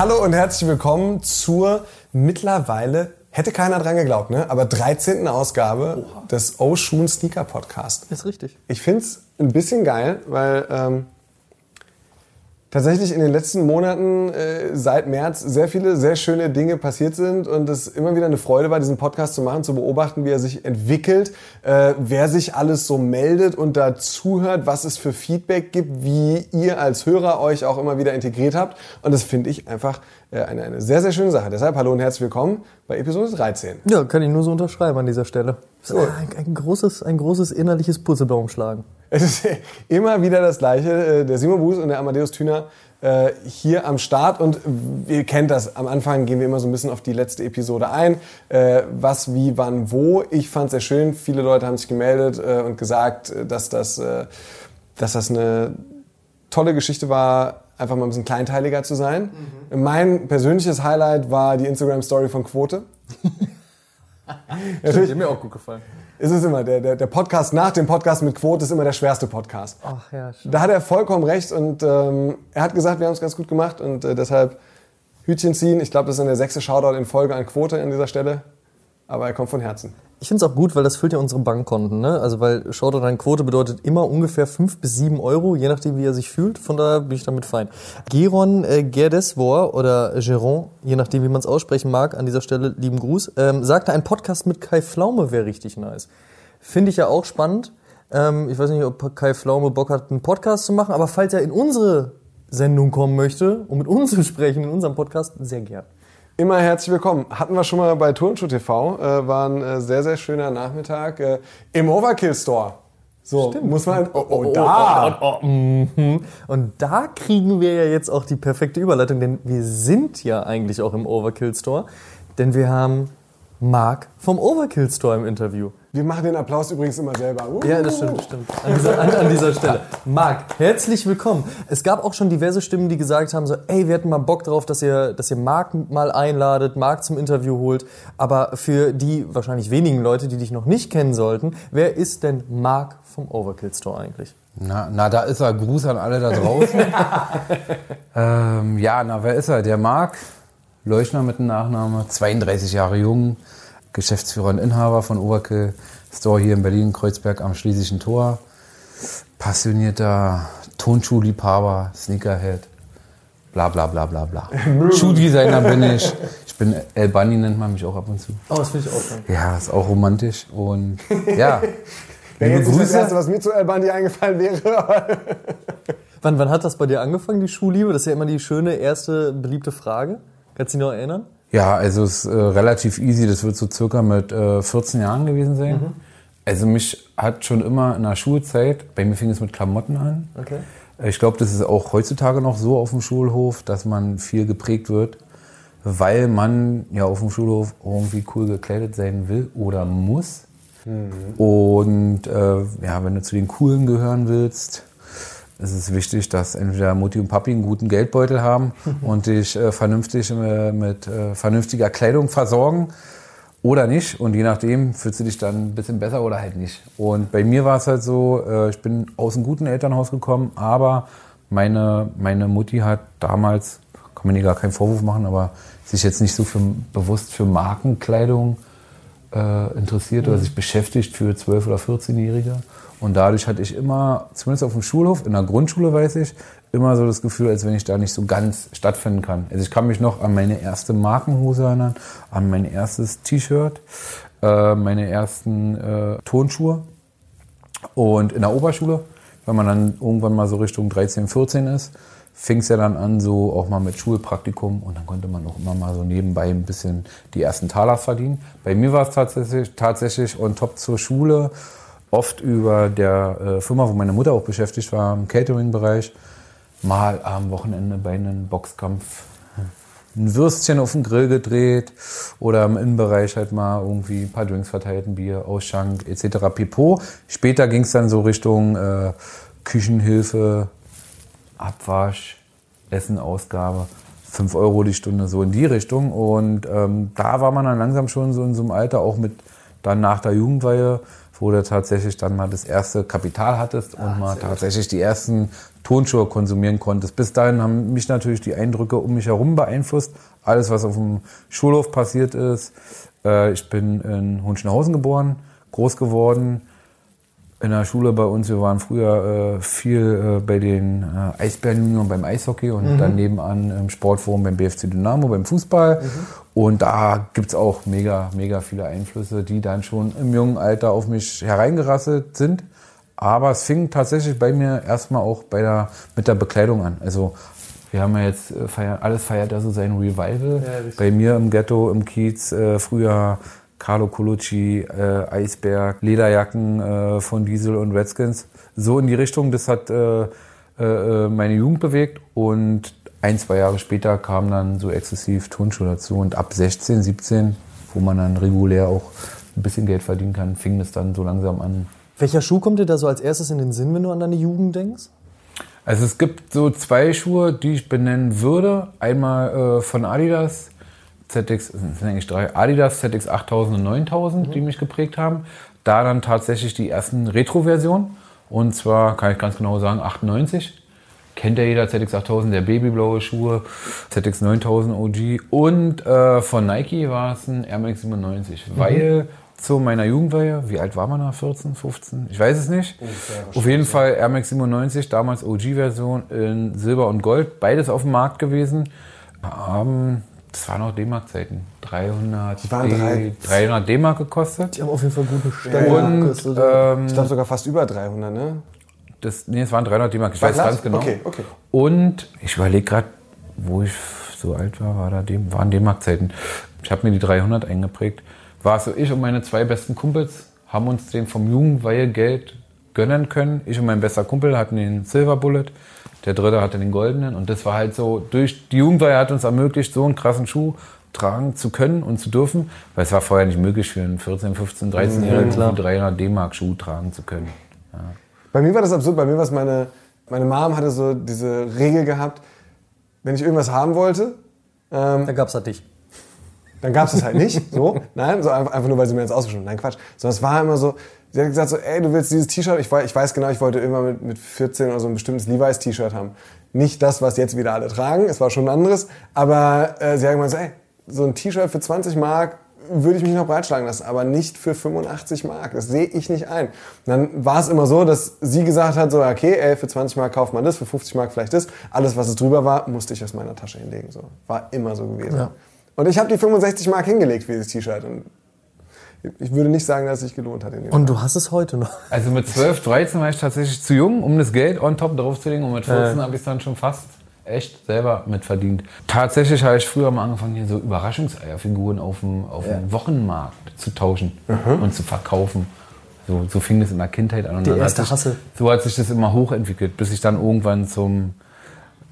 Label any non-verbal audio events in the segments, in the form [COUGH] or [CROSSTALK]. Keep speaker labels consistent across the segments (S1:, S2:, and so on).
S1: Hallo und herzlich willkommen zur mittlerweile, hätte keiner dran geglaubt, ne? aber 13. Ausgabe des Ocean Sneaker Podcast.
S2: Ist richtig.
S1: Ich find's ein bisschen geil, weil ähm, tatsächlich in den letzten Monaten äh, seit März sehr viele sehr schöne Dinge passiert sind und es immer wieder eine Freude war, diesen Podcast zu machen, zu beobachten, wie er sich entwickelt, äh, wer sich alles so meldet und da zuhört, was es für Feedback gibt, wie ihr als Hörer euch auch immer wieder integriert habt. Und das finde ich einfach eine, eine sehr, sehr schöne Sache. Deshalb hallo und herzlich willkommen bei Episode 13.
S2: Ja, kann ich nur so unterschreiben an dieser Stelle.
S1: So.
S2: Ein, ein, großes, ein großes innerliches Purzelbaum schlagen.
S1: Es ist [LAUGHS] immer wieder das Gleiche. Äh, Der Simon Buß und der Amadeus Thüner äh, hier am Start. Und ihr kennt das. Am Anfang gehen wir immer so ein bisschen auf die letzte Episode ein. Äh, Was, wie, wann, wo. Ich fand es sehr schön. Viele Leute haben sich gemeldet äh, und gesagt, äh, dass das, äh, dass das eine tolle Geschichte war, einfach mal ein bisschen kleinteiliger zu sein. Mein persönliches Highlight war die Instagram-Story von Quote. [LAUGHS]
S2: Hat mir auch gut gefallen.
S1: ist es immer. Der, der, der Podcast nach dem Podcast mit Quote ist immer der schwerste Podcast.
S2: Ach ja, schon.
S1: Da hat er vollkommen recht und ähm, er hat gesagt, wir haben es ganz gut gemacht und äh, deshalb Hütchen ziehen. Ich glaube, das ist dann der sechste Shoutout in Folge an Quote an dieser Stelle. Aber er kommt von Herzen.
S2: Ich finde es auch gut, weil das füllt ja unsere Bankkonten. Ne? Also weil Shoutout an Quote bedeutet immer ungefähr 5 bis 7 Euro, je nachdem wie er sich fühlt. Von daher bin ich damit fein. Geron äh, Gerdesvor oder Geron, je nachdem wie man es aussprechen mag, an dieser Stelle lieben Gruß, ähm, sagte, ein Podcast mit Kai Pflaume wäre richtig nice. Finde ich ja auch spannend. Ähm, ich weiß nicht, ob Kai Pflaume Bock hat, einen Podcast zu machen, aber falls er in unsere Sendung kommen möchte, um mit uns zu sprechen in unserem Podcast, sehr gern.
S1: Immer herzlich willkommen. Hatten wir schon mal bei Turnschuh TV. Äh, war ein äh, sehr, sehr schöner Nachmittag äh, im Overkill Store. So, muss man. Oh, oh, da!
S2: Oh, oh, mhm. Und da kriegen wir ja jetzt auch die perfekte Überleitung, denn wir sind ja eigentlich auch im Overkill Store, denn wir haben Marc vom Overkill Store im Interview.
S1: Wir machen den Applaus übrigens immer selber. Uh.
S2: Ja, das stimmt, das stimmt. An dieser, an, an dieser Stelle. Marc, herzlich willkommen. Es gab auch schon diverse Stimmen, die gesagt haben, so, ey, wir hätten mal Bock drauf, dass ihr, dass ihr Marc mal einladet, Marc zum Interview holt. Aber für die wahrscheinlich wenigen Leute, die dich noch nicht kennen sollten, wer ist denn Marc vom Overkill Store eigentlich?
S3: Na, na, da ist er. Gruß an alle da draußen. [LAUGHS] ähm, ja, na, wer ist er? Der Marc Leuchner mit dem Nachname, 32 Jahre jung, Geschäftsführer und Inhaber von Overkill Store hier in Berlin, Kreuzberg am Schlesischen Tor. Passionierter Tonschuhliebhaber, Sneakerhead, bla bla bla bla bla. [LAUGHS] Schuhdesigner bin ich. Ich bin El Bunny, nennt man mich auch ab und zu.
S2: Oh, das finde ich auch geil.
S3: Ja, ist auch romantisch. Und [LAUGHS] ja, liebe
S1: jetzt nicht das
S3: Grüße.
S1: Erste, was mir zu Albandi eingefallen wäre. [LAUGHS]
S2: Wann, wann hat das bei dir angefangen, die Schuhliebe? Das ist ja immer die schöne, erste, beliebte Frage. Kannst du dich noch erinnern?
S3: Ja, also es ist äh, relativ easy. Das wird so circa mit äh, 14 Jahren gewesen sein. Also mich hat schon immer in der Schulzeit, bei mir fing es mit Klamotten an.
S2: Okay.
S3: Ich glaube, das ist auch heutzutage noch so auf dem Schulhof, dass man viel geprägt wird, weil man ja auf dem Schulhof irgendwie cool gekleidet sein will oder muss. Und äh, ja, wenn du zu den Coolen gehören willst, ist es wichtig, dass entweder Mutti und Papi einen guten Geldbeutel haben [LAUGHS] und dich äh, vernünftig äh, mit äh, vernünftiger Kleidung versorgen oder nicht. Und je nachdem fühlst du dich dann ein bisschen besser oder halt nicht. Und bei mir war es halt so, äh, ich bin aus einem guten Elternhaus gekommen, aber meine, meine Mutti hat damals, kann mir nie gar keinen Vorwurf machen, aber sich jetzt nicht so für, bewusst für Markenkleidung äh, interessiert oder sich beschäftigt für 12- oder 14-Jährige. Und dadurch hatte ich immer, zumindest auf dem Schulhof, in der Grundschule weiß ich, immer so das Gefühl, als wenn ich da nicht so ganz stattfinden kann. Also ich kann mich noch an meine erste Markenhose erinnern, an mein erstes T-Shirt, äh, meine ersten äh, Turnschuhe. Und in der Oberschule, wenn man dann irgendwann mal so Richtung 13, 14 ist, fing es ja dann an, so auch mal mit Schulpraktikum und dann konnte man auch immer mal so nebenbei ein bisschen die ersten Taler verdienen. Bei mir war es tatsächlich, tatsächlich on top zur Schule, oft über der äh, Firma, wo meine Mutter auch beschäftigt war, im Catering-Bereich, mal am Wochenende bei einem Boxkampf ein Würstchen auf den Grill gedreht oder im Innenbereich halt mal irgendwie ein paar Drinks verteilt, ein Bier, Ausschank etc. pp. Später ging es dann so Richtung äh, Küchenhilfe, Abwasch, Essenausgabe. 5 Euro die Stunde, so in die Richtung. Und ähm, da war man dann langsam schon so in so einem Alter, auch mit dann nach der Jugendweihe, wo du tatsächlich dann mal das erste Kapital hattest und mal tatsächlich die ersten Tonschuhe konsumieren konntest. Bis dahin haben mich natürlich die Eindrücke um mich herum beeinflusst. Alles, was auf dem Schulhof passiert ist. Äh, ich bin in Hunschenhausen geboren, groß geworden. In der Schule bei uns, wir waren früher äh, viel äh, bei den äh, Eisbären beim Eishockey und dann nebenan im Sportforum beim BFC Dynamo, beim Fußball. Und da gibt's auch mega, mega viele Einflüsse, die dann schon im jungen Alter auf mich hereingerasselt sind. Aber es fing tatsächlich bei mir erstmal auch bei der, mit der Bekleidung an. Also wir haben ja jetzt, äh, feiern, alles feiert ja so sein Revival. bei mir im Ghetto, im Kiez, äh, früher Carlo Colucci, äh, Eisberg, Lederjacken äh, von Diesel und Redskins. So in die Richtung, das hat äh, äh, meine Jugend bewegt und ein, zwei Jahre später kam dann so exzessiv Turnschuhe dazu und ab 16, 17, wo man dann regulär auch ein bisschen Geld verdienen kann, fing es dann so langsam an.
S2: Welcher Schuh kommt dir da so als erstes in den Sinn, wenn du an deine Jugend denkst?
S3: Also es gibt so zwei Schuhe, die ich benennen würde. Einmal äh, von Adidas, ZX, sind eigentlich drei, Adidas ZX 8000 und 9000, die mich geprägt haben. Da dann tatsächlich die ersten Retro-Versionen. Und zwar kann ich ganz genau sagen, 98. Kennt ja jeder ZX 8000, der babyblaue Schuhe, ZX 9000 OG. Und äh, von Nike war es ein Air Max 97, weil zu meiner Jugendweihe, wie alt war man da? 14, 15? Ich weiß es nicht. Auf jeden Fall Air Max 97, damals OG-Version in Silber und Gold, beides auf dem Markt gewesen. Haben, das waren noch D-Mark-Zeiten, 300,
S1: waren drei-
S3: D- 300 D-Mark gekostet.
S2: Die haben auf jeden Fall gute Stellen.
S1: ja.
S2: gekostet.
S3: Ähm,
S1: Ich glaube sogar fast über 300, ne?
S3: das, nee, es waren 300 D-Mark, ich weiß
S1: Gleich?
S3: ganz genau.
S1: Okay, okay.
S3: Und ich überlege gerade, wo ich so alt war, war da dem, waren D-Mark-Zeiten. Ich habe mir die 300 eingeprägt. War es so, ich und meine zwei besten Kumpels haben uns den vom Jugendweihegeld gönnen können. Ich und mein bester Kumpel hatten den Silver Bullet, der dritte hatte den goldenen. Und das war halt so, durch die Jugendweihe hat uns ermöglicht, so einen krassen Schuh tragen zu können und zu dürfen. Weil es war vorher nicht möglich für einen 14, 15, 13-Jährigen, einen 300 D-Mark Schuh tragen zu können.
S1: Bei mir war das absurd. Bei mir war es meine, meine Mom hatte so diese Regel gehabt, wenn ich irgendwas haben wollte, ähm,
S2: Da gab's halt dich.
S1: dann gab es es halt nicht. So, nein, so einfach, einfach nur, weil sie mir jetzt ausgeschoben Nein, Quatsch. Sondern es war immer so, sie hat gesagt so, ey, du willst dieses T-Shirt? Ich, ich weiß genau, ich wollte immer mit, mit 14 oder so ein bestimmtes Levi's-T-Shirt haben. Nicht das, was jetzt wieder alle tragen, es war schon ein anderes. Aber äh, sie hat gemeint so, ey, so ein T-Shirt für 20 Mark würde ich mich noch breitschlagen lassen, aber nicht für 85 Mark. Das sehe ich nicht ein. Und dann war es immer so, dass sie gesagt hat, so, okay, ey, für 20 Mark kauft man das, für 50 Mark vielleicht das. Alles, was es drüber war, musste ich aus meiner Tasche hinlegen. So. War immer so gewesen.
S2: Ja.
S1: Und ich habe die 65 Mark hingelegt für dieses T-Shirt. Und ich würde nicht sagen, dass es sich gelohnt hat. In dem
S2: Und du hast es heute noch.
S3: Also mit 12, 13 war ich tatsächlich zu jung, um das Geld on top draufzulegen. Und mit 14 habe ich es dann schon fast echt selber mitverdient. Tatsächlich habe ich früher mal angefangen, hier so Überraschungseierfiguren auf dem, auf dem Wochenmarkt zu tauschen und zu verkaufen. So, so fing das in der Kindheit an. Und
S2: Die erste
S3: sich,
S2: Hassel.
S3: So hat sich das immer hochentwickelt, bis ich dann irgendwann zum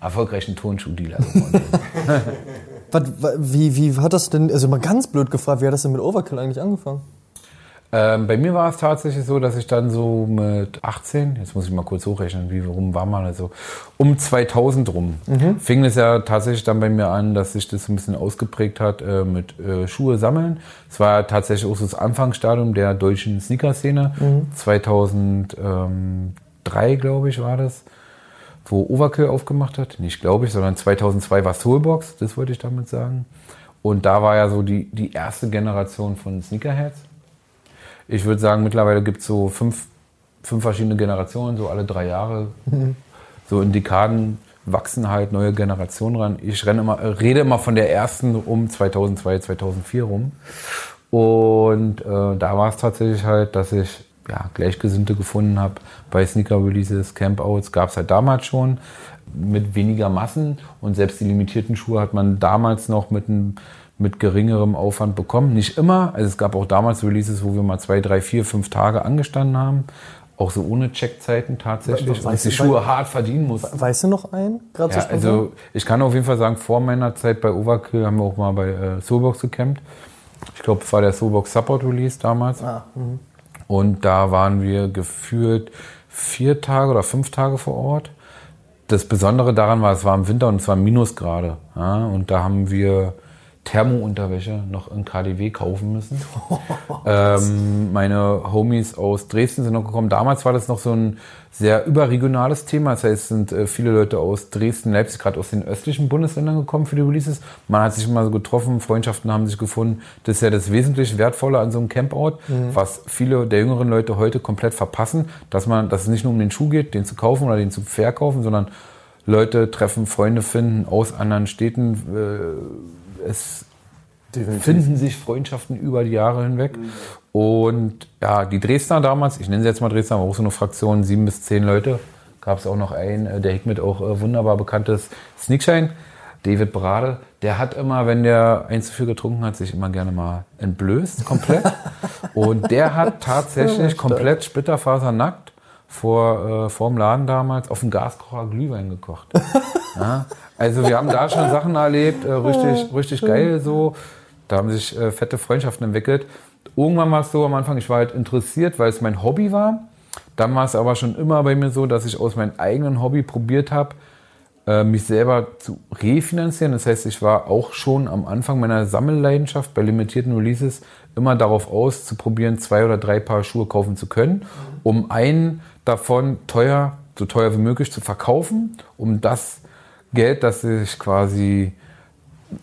S3: erfolgreichen Turnschuhdealer geworden bin. [LAUGHS] [LAUGHS]
S2: Was, wa- wie, wie hat das denn, also mal ganz blöd gefragt, wie hat das denn mit Overkill eigentlich angefangen?
S3: Ähm, bei mir war es tatsächlich so, dass ich dann so mit 18, jetzt muss ich mal kurz hochrechnen, wie rum war man also, um 2000 rum, fing es ja tatsächlich dann bei mir an, dass sich das so ein bisschen ausgeprägt hat äh, mit äh, Schuhe sammeln. Es war tatsächlich auch so das Anfangsstadium der deutschen Sneaker-Szene. 2003, glaube ich, war das, wo Overkill aufgemacht hat. Nicht glaube ich, sondern 2002 war Soulbox, das wollte ich damit sagen. Und da war ja so die, die erste Generation von Sneakerheads. Ich würde sagen, mittlerweile gibt es so fünf, fünf verschiedene Generationen, so alle drei Jahre. So in Dekaden wachsen halt neue Generationen ran. Ich renne immer, rede immer von der ersten um 2002, 2004 rum. Und äh, da war es tatsächlich halt, dass ich ja, Gleichgesinnte gefunden habe bei Sneaker-Releases, Campouts. Gab es halt damals schon mit weniger Massen. Und selbst die limitierten Schuhe hat man damals noch mit einem mit geringerem Aufwand bekommen. Nicht immer. Also es gab auch damals Releases, wo wir mal zwei, drei, vier, fünf Tage angestanden haben. auch so ohne Checkzeiten tatsächlich,
S2: We-
S3: und die Schuhe hart verdienen muss.
S2: Weißt du noch einen?
S3: Ja, also ich kann auf jeden Fall sagen, vor meiner Zeit bei Overkill haben wir auch mal bei äh, Soulbox gecampt. Ich glaube, es war der Soulbox Support Release damals.
S2: Ah,
S3: Und da waren wir gefühlt vier Tage oder fünf Tage vor Ort. Das Besondere daran war, es war im Winter und es war Minusgrade. Ja, und da haben wir Thermounterwäsche noch in KDW kaufen müssen. [LAUGHS] ähm, meine Homies aus Dresden sind noch gekommen. Damals war das noch so ein sehr überregionales Thema. Das heißt, es sind äh, viele Leute aus Dresden, Leipzig, gerade aus den östlichen Bundesländern gekommen für die Releases. Man hat sich immer so getroffen, Freundschaften haben sich gefunden. Das ist ja das wesentlich Wertvolle an so einem Campout, was viele der jüngeren Leute heute komplett verpassen, dass man, dass es nicht nur um den Schuh geht, den zu kaufen oder den zu verkaufen, sondern Leute treffen, Freunde finden aus anderen Städten. Äh, es finden sich Freundschaften über die Jahre hinweg. Und ja, die Dresdner damals, ich nenne sie jetzt mal Dresdner, war auch so eine Fraktion, sieben bis zehn Leute. Gab es auch noch einen, äh, der Hickmet auch äh, wunderbar bekanntes Sneakshine, David Brade. Der hat immer, wenn der ein zu viel getrunken hat, sich immer gerne mal entblößt, komplett. [LAUGHS] Und der hat tatsächlich komplett splitterfasernackt vor, äh, vor dem Laden damals auf dem Gaskocher Glühwein gekocht. [LAUGHS] Ja, also wir haben da schon [LAUGHS] Sachen erlebt, äh, richtig, richtig geil so. Da haben sich äh, fette Freundschaften entwickelt. Irgendwann war es so am Anfang, ich war halt interessiert, weil es mein Hobby war. Dann war es aber schon immer bei mir so, dass ich aus meinem eigenen Hobby probiert habe, äh, mich selber zu refinanzieren. Das heißt, ich war auch schon am Anfang meiner Sammelleidenschaft bei limitierten Releases immer darauf aus, zu probieren, zwei oder drei Paar Schuhe kaufen zu können, um einen davon teuer, so teuer wie möglich zu verkaufen, um das Geld, das ich quasi,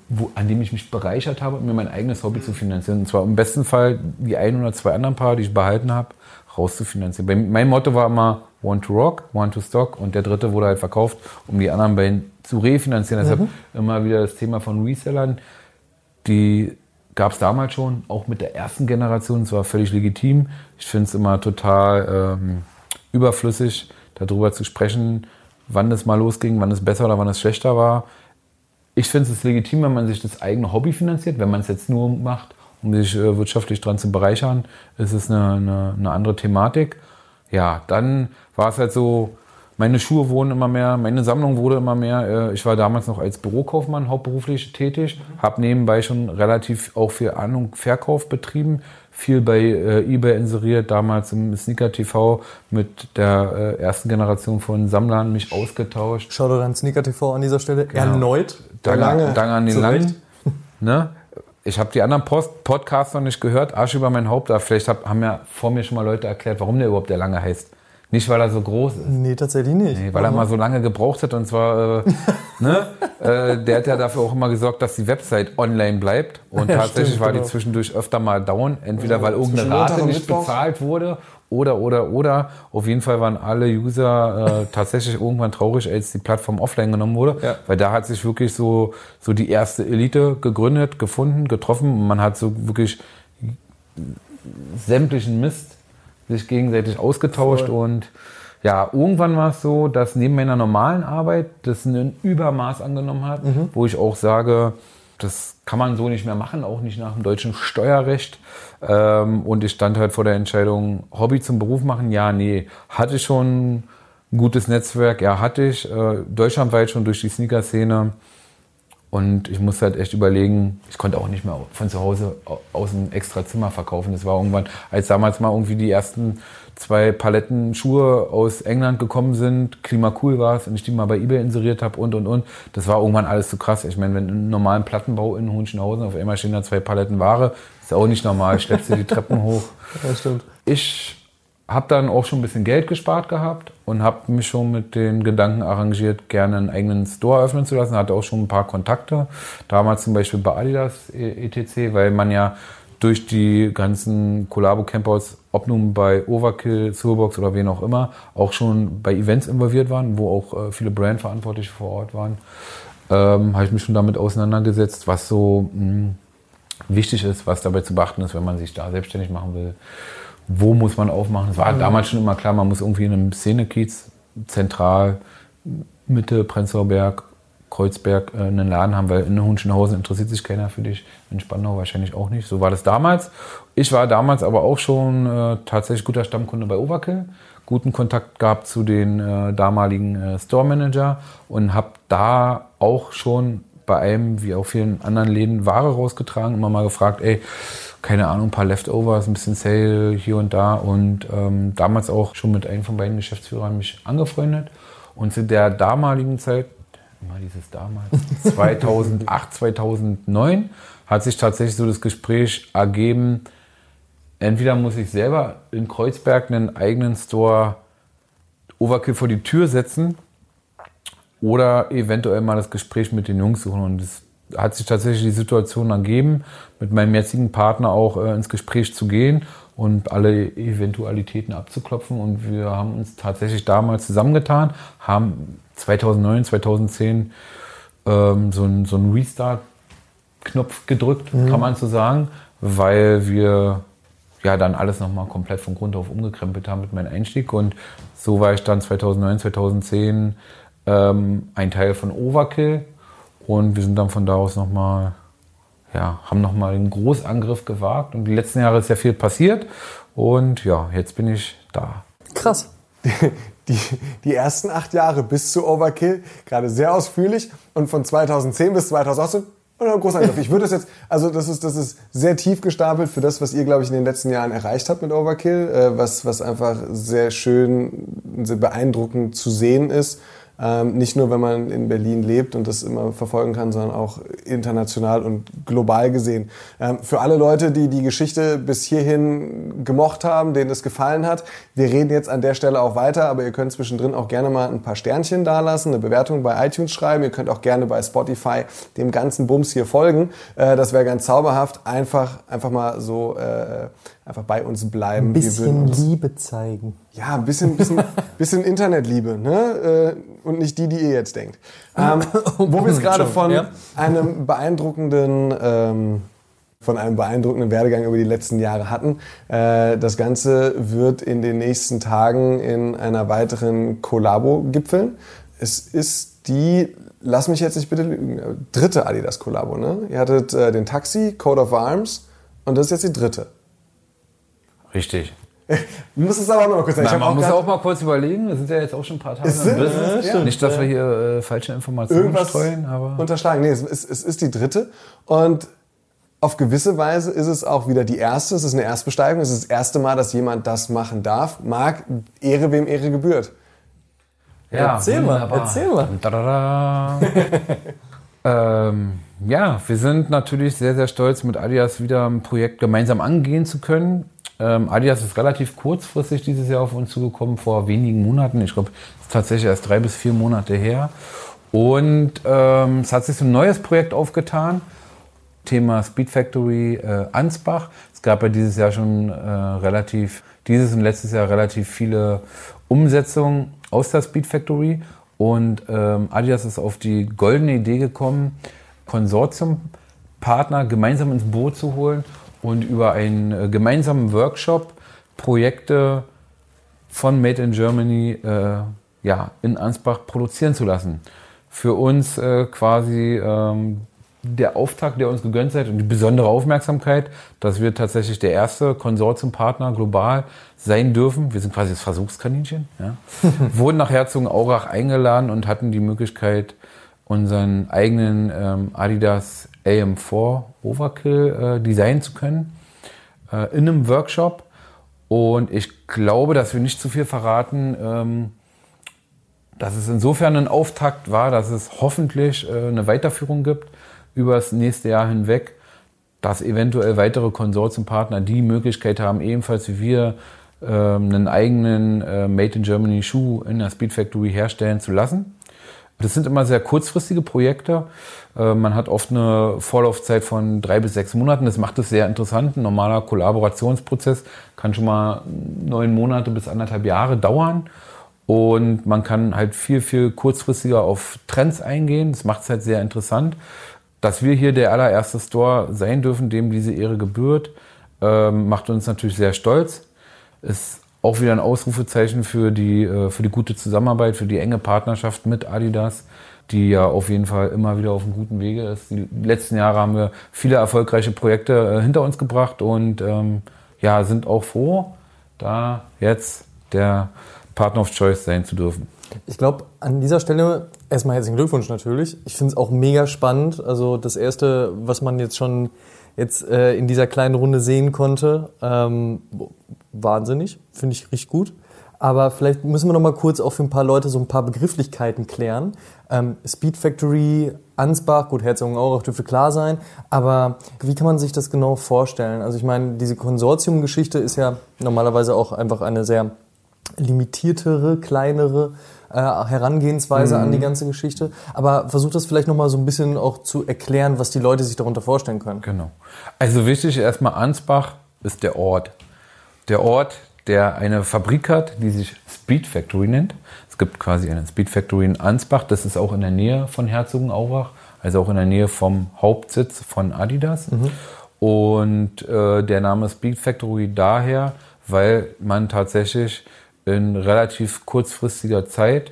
S3: wo, an dem ich mich bereichert habe, mir mein eigenes Hobby zu finanzieren. Und zwar im besten Fall die ein oder zwei anderen Paar, die ich behalten habe, rauszufinanzieren. Bei- Mein Motto war immer One to Rock, One to Stock und der dritte wurde halt verkauft, um die anderen beiden zu refinanzieren. Deshalb immer wieder das Thema von Resellern. Die gab es damals schon, auch mit der ersten Generation. Es war völlig legitim. Ich finde es immer total ähm, überflüssig, darüber zu sprechen, wann es mal losging, wann es besser oder wann es schlechter war. Ich finde es legitim, wenn man sich das eigene Hobby finanziert. Wenn man es jetzt nur macht, um sich äh, wirtschaftlich dran zu bereichern, ist es eine, eine, eine andere Thematik. Ja, dann war es halt so, meine Schuhe wurden immer mehr, meine Sammlung wurde immer mehr. Äh, Ich war damals noch als Bürokaufmann hauptberuflich tätig, habe nebenbei schon relativ auch viel An- und Verkauf betrieben, viel bei äh, eBay inseriert, damals im Sneaker TV mit der äh, ersten Generation von Sammlern mich ausgetauscht.
S2: Schau doch dein Sneaker TV an dieser Stelle
S3: Genau.
S2: erneut.
S3: Danke,
S1: Lange.
S3: danke an den Langen.
S2: Recht. [LAUGHS]
S3: Ne? Ich habe die anderen Post Podcasts noch nicht gehört, Arsch über mein Haupt, aber vielleicht hab, haben ja vor mir schon mal Leute erklärt, warum der überhaupt der Lange heißt. Nicht, weil er so groß ist.
S2: Nee, tatsächlich nicht.
S3: Nee, weil er mal so lange gebraucht hat und zwar, äh, [LAUGHS] ne, äh, der hat ja dafür auch immer gesorgt, dass die Website online bleibt und [LAUGHS] tatsächlich
S2: stimmt,
S3: war die
S2: genau.
S3: zwischendurch öfter mal down, entweder weil irgendeine Rate nicht
S1: Mittwoch.
S3: bezahlt wurde oder, oder, oder. Auf jeden Fall waren alle User äh, [LAUGHS] tatsächlich irgendwann traurig, als die Plattform offline genommen wurde,
S2: Ja.
S3: weil da hat sich wirklich so, so die erste Elite gegründet, gefunden, getroffen und man hat so wirklich sämtlichen Mist sich gegenseitig ausgetauscht und ja, irgendwann war es so, dass neben meiner normalen Arbeit das ein Übermaß angenommen hat, wo ich auch sage, das kann man so nicht mehr machen, auch nicht nach dem deutschen Steuerrecht. Ähm, und ich stand halt vor der Entscheidung, Hobby zum Beruf machen, ja, nee. Hatte ich schon ein gutes Netzwerk, ja, hatte ich, äh, deutschlandweit schon durch die Sneaker-Szene. Und ich musste halt echt überlegen, ich konnte auch nicht mehr von zu Hause au- aus einem extra Zimmer verkaufen. Das war irgendwann, als damals mal irgendwie die ersten zwei Paletten Schuhe aus England gekommen sind, Klima cool war es und ich die mal bei Ebay inseriert habe und und und. Das war irgendwann alles zu krass. Ich meine, wenn im normalen Plattenbau in Hohenschönhausen auf einmal stehen da zwei Paletten Ware, ist auch nicht normal. Schleppst du die Treppen hoch. [LAUGHS]
S2: Ja, stimmt.
S3: Ich habe dann auch schon ein bisschen Geld gespart gehabt und habe mich schon mit den Gedanken arrangiert, gerne einen eigenen Store öffnen zu lassen. Hatte auch schon ein paar Kontakte. Damals zum Beispiel bei Adidas etc., weil man ja durch die ganzen Collabo-Campouts, ob nun bei Overkill, Soulbox oder wen auch immer, auch schon bei Events involviert waren, wo auch äh, viele Brandverantwortliche vor Ort waren. Ähm, habe ich mich schon damit auseinandergesetzt, was so mh, wichtig ist, was dabei zu beachten ist, wenn man sich da selbstständig machen will. Wo muss man aufmachen? Es war damals schon immer klar, man muss irgendwie in einem Szenekiez, zentral, Mitte, Prenzlauer Berg, Kreuzberg äh, einen Laden haben, weil in Hunschenhausen interessiert sich keiner für dich, in Spandau wahrscheinlich auch nicht. So war das damals. Ich war damals aber auch schon äh, tatsächlich guter Stammkunde bei Overkill, guten Kontakt gehabt zu den äh, damaligen äh, Store Manager und habe da auch schon bei einem, wie auch vielen anderen Läden, Ware rausgetragen, immer mal gefragt, ey, keine Ahnung, ein paar Leftovers, ein bisschen Sale hier und da. Und ähm, damals auch schon mit einem von beiden Geschäftsführern mich angefreundet. Und zu der damaligen Zeit, immer dieses damals, [LAUGHS] 2008, 2009, hat sich tatsächlich so das Gespräch ergeben, entweder muss ich selber in Kreuzberg einen eigenen Store Overkill vor die Tür setzen oder eventuell mal das Gespräch mit den Jungs suchen. Und es hat sich tatsächlich die Situation ergeben, mit meinem jetzigen Partner auch äh, ins Gespräch zu gehen und alle Eventualitäten abzuklopfen. Und wir haben uns tatsächlich damals zusammengetan, haben 2009, 2010 ähm, so einen so Restart-Knopf gedrückt, mhm. kann man so sagen, weil wir ja dann alles nochmal komplett von Grund auf umgekrempelt haben mit meinem Einstieg. Und so war ich dann 2009, 2010 ähm, ein Teil von Overkill. Und wir sind dann von da aus nochmal ja, haben nochmal einen Großangriff gewagt und die letzten Jahre ist ja viel passiert und ja, jetzt bin ich da.
S1: Krass. [LAUGHS] Die, die ersten acht Jahre bis zu Overkill, gerade sehr ausführlich und von 2010 bis 2018 ein Großangriff. Ich würde es jetzt, also das ist, das ist sehr tief gestapelt für das, was ihr, glaube ich, in den letzten Jahren erreicht habt mit Overkill, äh, was, was einfach sehr schön, sehr beeindruckend zu sehen ist. Ähm, nicht nur, wenn man in Berlin lebt und das immer verfolgen kann, sondern auch international und global gesehen. Ähm, für alle Leute, die die Geschichte bis hierhin gemocht haben, denen es gefallen hat, wir reden jetzt an der Stelle auch weiter, aber ihr könnt zwischendrin auch gerne mal ein paar Sternchen dalassen, eine Bewertung bei iTunes schreiben. Ihr könnt auch gerne bei Spotify dem ganzen Bums hier folgen. Äh, das wäre ganz zauberhaft. Einfach, einfach mal so äh, einfach bei uns bleiben.
S2: Ein bisschen Liebe zeigen.
S1: Ja, ein bisschen, bisschen, [LAUGHS] bisschen Internetliebe, ne? Äh, und nicht die, die ihr jetzt denkt. Ähm, [LAUGHS] wo wir es gerade von ja. einem beeindruckenden, ähm, von einem beeindruckenden Werdegang über die letzten Jahre hatten. Äh, das Ganze wird in den nächsten Tagen in einer weiteren Kollabo gipfeln. Es ist die, lass mich jetzt nicht bitte lügen, dritte Adidas Kollabo, ne? Ihr hattet äh, den Taxi, Code of Arms und das ist jetzt die dritte.
S3: Richtig.
S1: muss es aber noch mal kurz
S3: sagen. man muss auch mal kurz überlegen. Wir sind ja jetzt auch schon ein paar Tage im Business. Ja, Nicht, dass wir hier äh, falsche Informationen
S1: Irgendwas
S3: streuen. Aber
S1: unterschlagen. Nee, es ist, es ist die dritte. Und auf gewisse Weise ist es auch wieder die erste. Es ist eine Erstbesteigung. Es ist das erste Mal, dass jemand das machen darf. Mag Ehre, wem Ehre gebührt.
S2: Ja, erzähl mal, erzähl mal. Da, da,
S3: da. ähm, ja, wir sind natürlich sehr, sehr stolz, mit Adidas wieder ein Projekt gemeinsam angehen zu können. Ähm, Adidas ist relativ kurzfristig dieses Jahr auf uns zugekommen, vor wenigen Monaten. Ich glaube, es ist tatsächlich erst drei bis vier Monate her. Und ähm, es hat sich so ein neues Projekt aufgetan. Thema Speed Factory äh, Ansbach. Es gab ja dieses Jahr schon äh, relativ, dieses und letztes Jahr relativ viele Umsetzungen aus der Speed Factory. Und ähm, Adidas ist auf die goldene Idee gekommen, Konsortiumpartner gemeinsam ins Boot zu holen und über einen äh, gemeinsamen Workshop Projekte von Made in Germany äh, ja, in Ansbach produzieren zu lassen. Für uns äh, quasi ähm, der Auftakt, der uns gegönnt seid und die besondere Aufmerksamkeit, dass wir tatsächlich der erste Konsortiumpartner global sein dürfen. Wir sind quasi das Versuchskaninchen. Ja. [LAUGHS] Wurden nach Herzogenaurach eingeladen und hatten die Möglichkeit, unseren eigenen ähm, Adidas AM4 Overkill äh, designen zu können äh, in einem Workshop. Und ich glaube, dass wir nicht zu viel verraten, ähm, dass es insofern ein Auftakt war, dass es hoffentlich äh, eine Weiterführung gibt über das nächste Jahr hinweg, dass eventuell weitere Konsortiumpartner die Möglichkeit haben, ebenfalls wie wir ähm, einen eigenen äh, Made in Germany Schuh in der Speed Factory herstellen zu lassen. Das sind immer sehr kurzfristige Projekte. Äh, man hat oft eine Vorlaufzeit von drei bis sechs Monaten. Das macht es sehr interessant. Ein normaler Kollaborationsprozess kann schon mal neun Monate bis anderthalb Jahre dauern. Und man kann halt viel, viel kurzfristiger auf Trends eingehen. Das macht es halt sehr interessant. Dass wir hier der allererste Store sein dürfen, dem diese Ehre gebührt, ähm, macht uns natürlich sehr stolz. Ist auch wieder ein Ausrufezeichen für die, äh, für die gute Zusammenarbeit, für die enge Partnerschaft mit Adidas. Die ja auf jeden Fall immer wieder auf einem guten Wege ist. Die letzten Jahre haben wir viele erfolgreiche Projekte äh, hinter uns gebracht und ähm, ja, sind auch froh, da jetzt der Partner of Choice sein zu dürfen.
S2: Ich glaube, an dieser Stelle erstmal herzlichen Glückwunsch natürlich. Ich finde es auch mega spannend. Also das Erste, was man jetzt schon jetzt äh, in dieser kleinen Runde sehen konnte, ähm, wahnsinnig, finde ich richtig gut. Aber vielleicht müssen wir noch mal kurz auch für ein paar Leute so ein paar Begrifflichkeiten klären. Ähm, Speed Factory, Ansbach, gut, Herzogenaurach dürfte klar sein. Aber wie kann man sich das genau vorstellen? Also ich meine, diese Konsortiumgeschichte ist ja normalerweise auch einfach eine sehr limitiertere, kleinere äh, Herangehensweise mhm. an die ganze Geschichte. Aber versucht das vielleicht noch mal so ein bisschen auch zu erklären, was die Leute sich darunter vorstellen können.
S3: Genau. Also wichtig erstmal Ansbach ist der Ort. Der Ort, der eine Fabrik hat, die sich Speed Factory nennt. Es gibt quasi eine Speed Factory in Ansbach. Das ist auch in der Nähe von Herzogenaurach, also auch in der Nähe vom Hauptsitz von Adidas. Mhm. Und äh, der Name Speed Factory daher, weil man tatsächlich in relativ kurzfristiger Zeit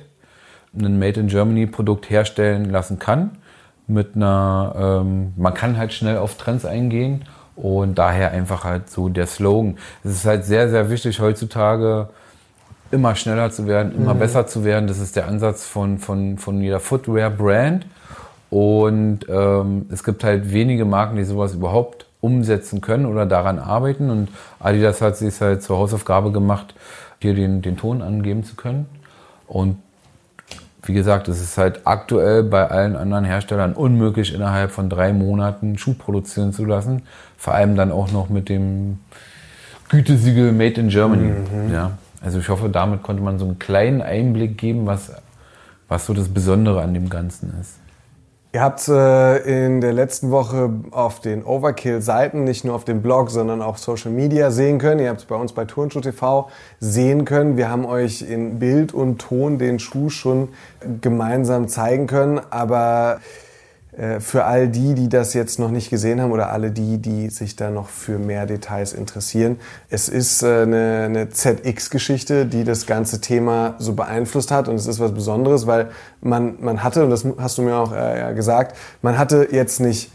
S3: ein Made in Germany Produkt herstellen lassen kann. Mit einer, ähm, man kann halt schnell auf Trends eingehen und daher einfach halt so der Slogan. Es ist halt sehr, sehr wichtig heutzutage immer schneller zu werden, immer mhm. besser zu werden. Das ist der Ansatz von, von, von jeder Footwear-Brand. Und ähm, es gibt halt wenige Marken, die sowas überhaupt umsetzen können oder daran arbeiten. Und Adidas hat sich halt zur Hausaufgabe gemacht, hier den, den Ton angeben zu können. Und wie gesagt, es ist halt aktuell bei allen anderen Herstellern unmöglich, innerhalb von drei Monaten Schuh produzieren zu lassen. Vor allem dann auch noch mit dem Gütesiegel Made in Germany. Mhm. Ja, also ich hoffe, damit konnte man so einen kleinen Einblick geben, was, was so das Besondere an dem Ganzen ist.
S1: Ihr habt äh, in der letzten Woche auf den Overkill-Seiten, nicht nur auf dem Blog, sondern auch Social Media sehen können. Ihr habt es bei uns bei Turnschuh TV sehen können. Wir haben euch in Bild und Ton den Schuh schon gemeinsam zeigen können. Aber für all die, die das jetzt noch nicht gesehen haben oder alle die, die sich da noch für mehr Details interessieren. Es ist äh, eine, eine ZX-Geschichte, die das ganze Thema so beeinflusst hat und es ist was Besonderes, weil man, man hatte, und das hast du mir auch äh, gesagt, man hatte jetzt nicht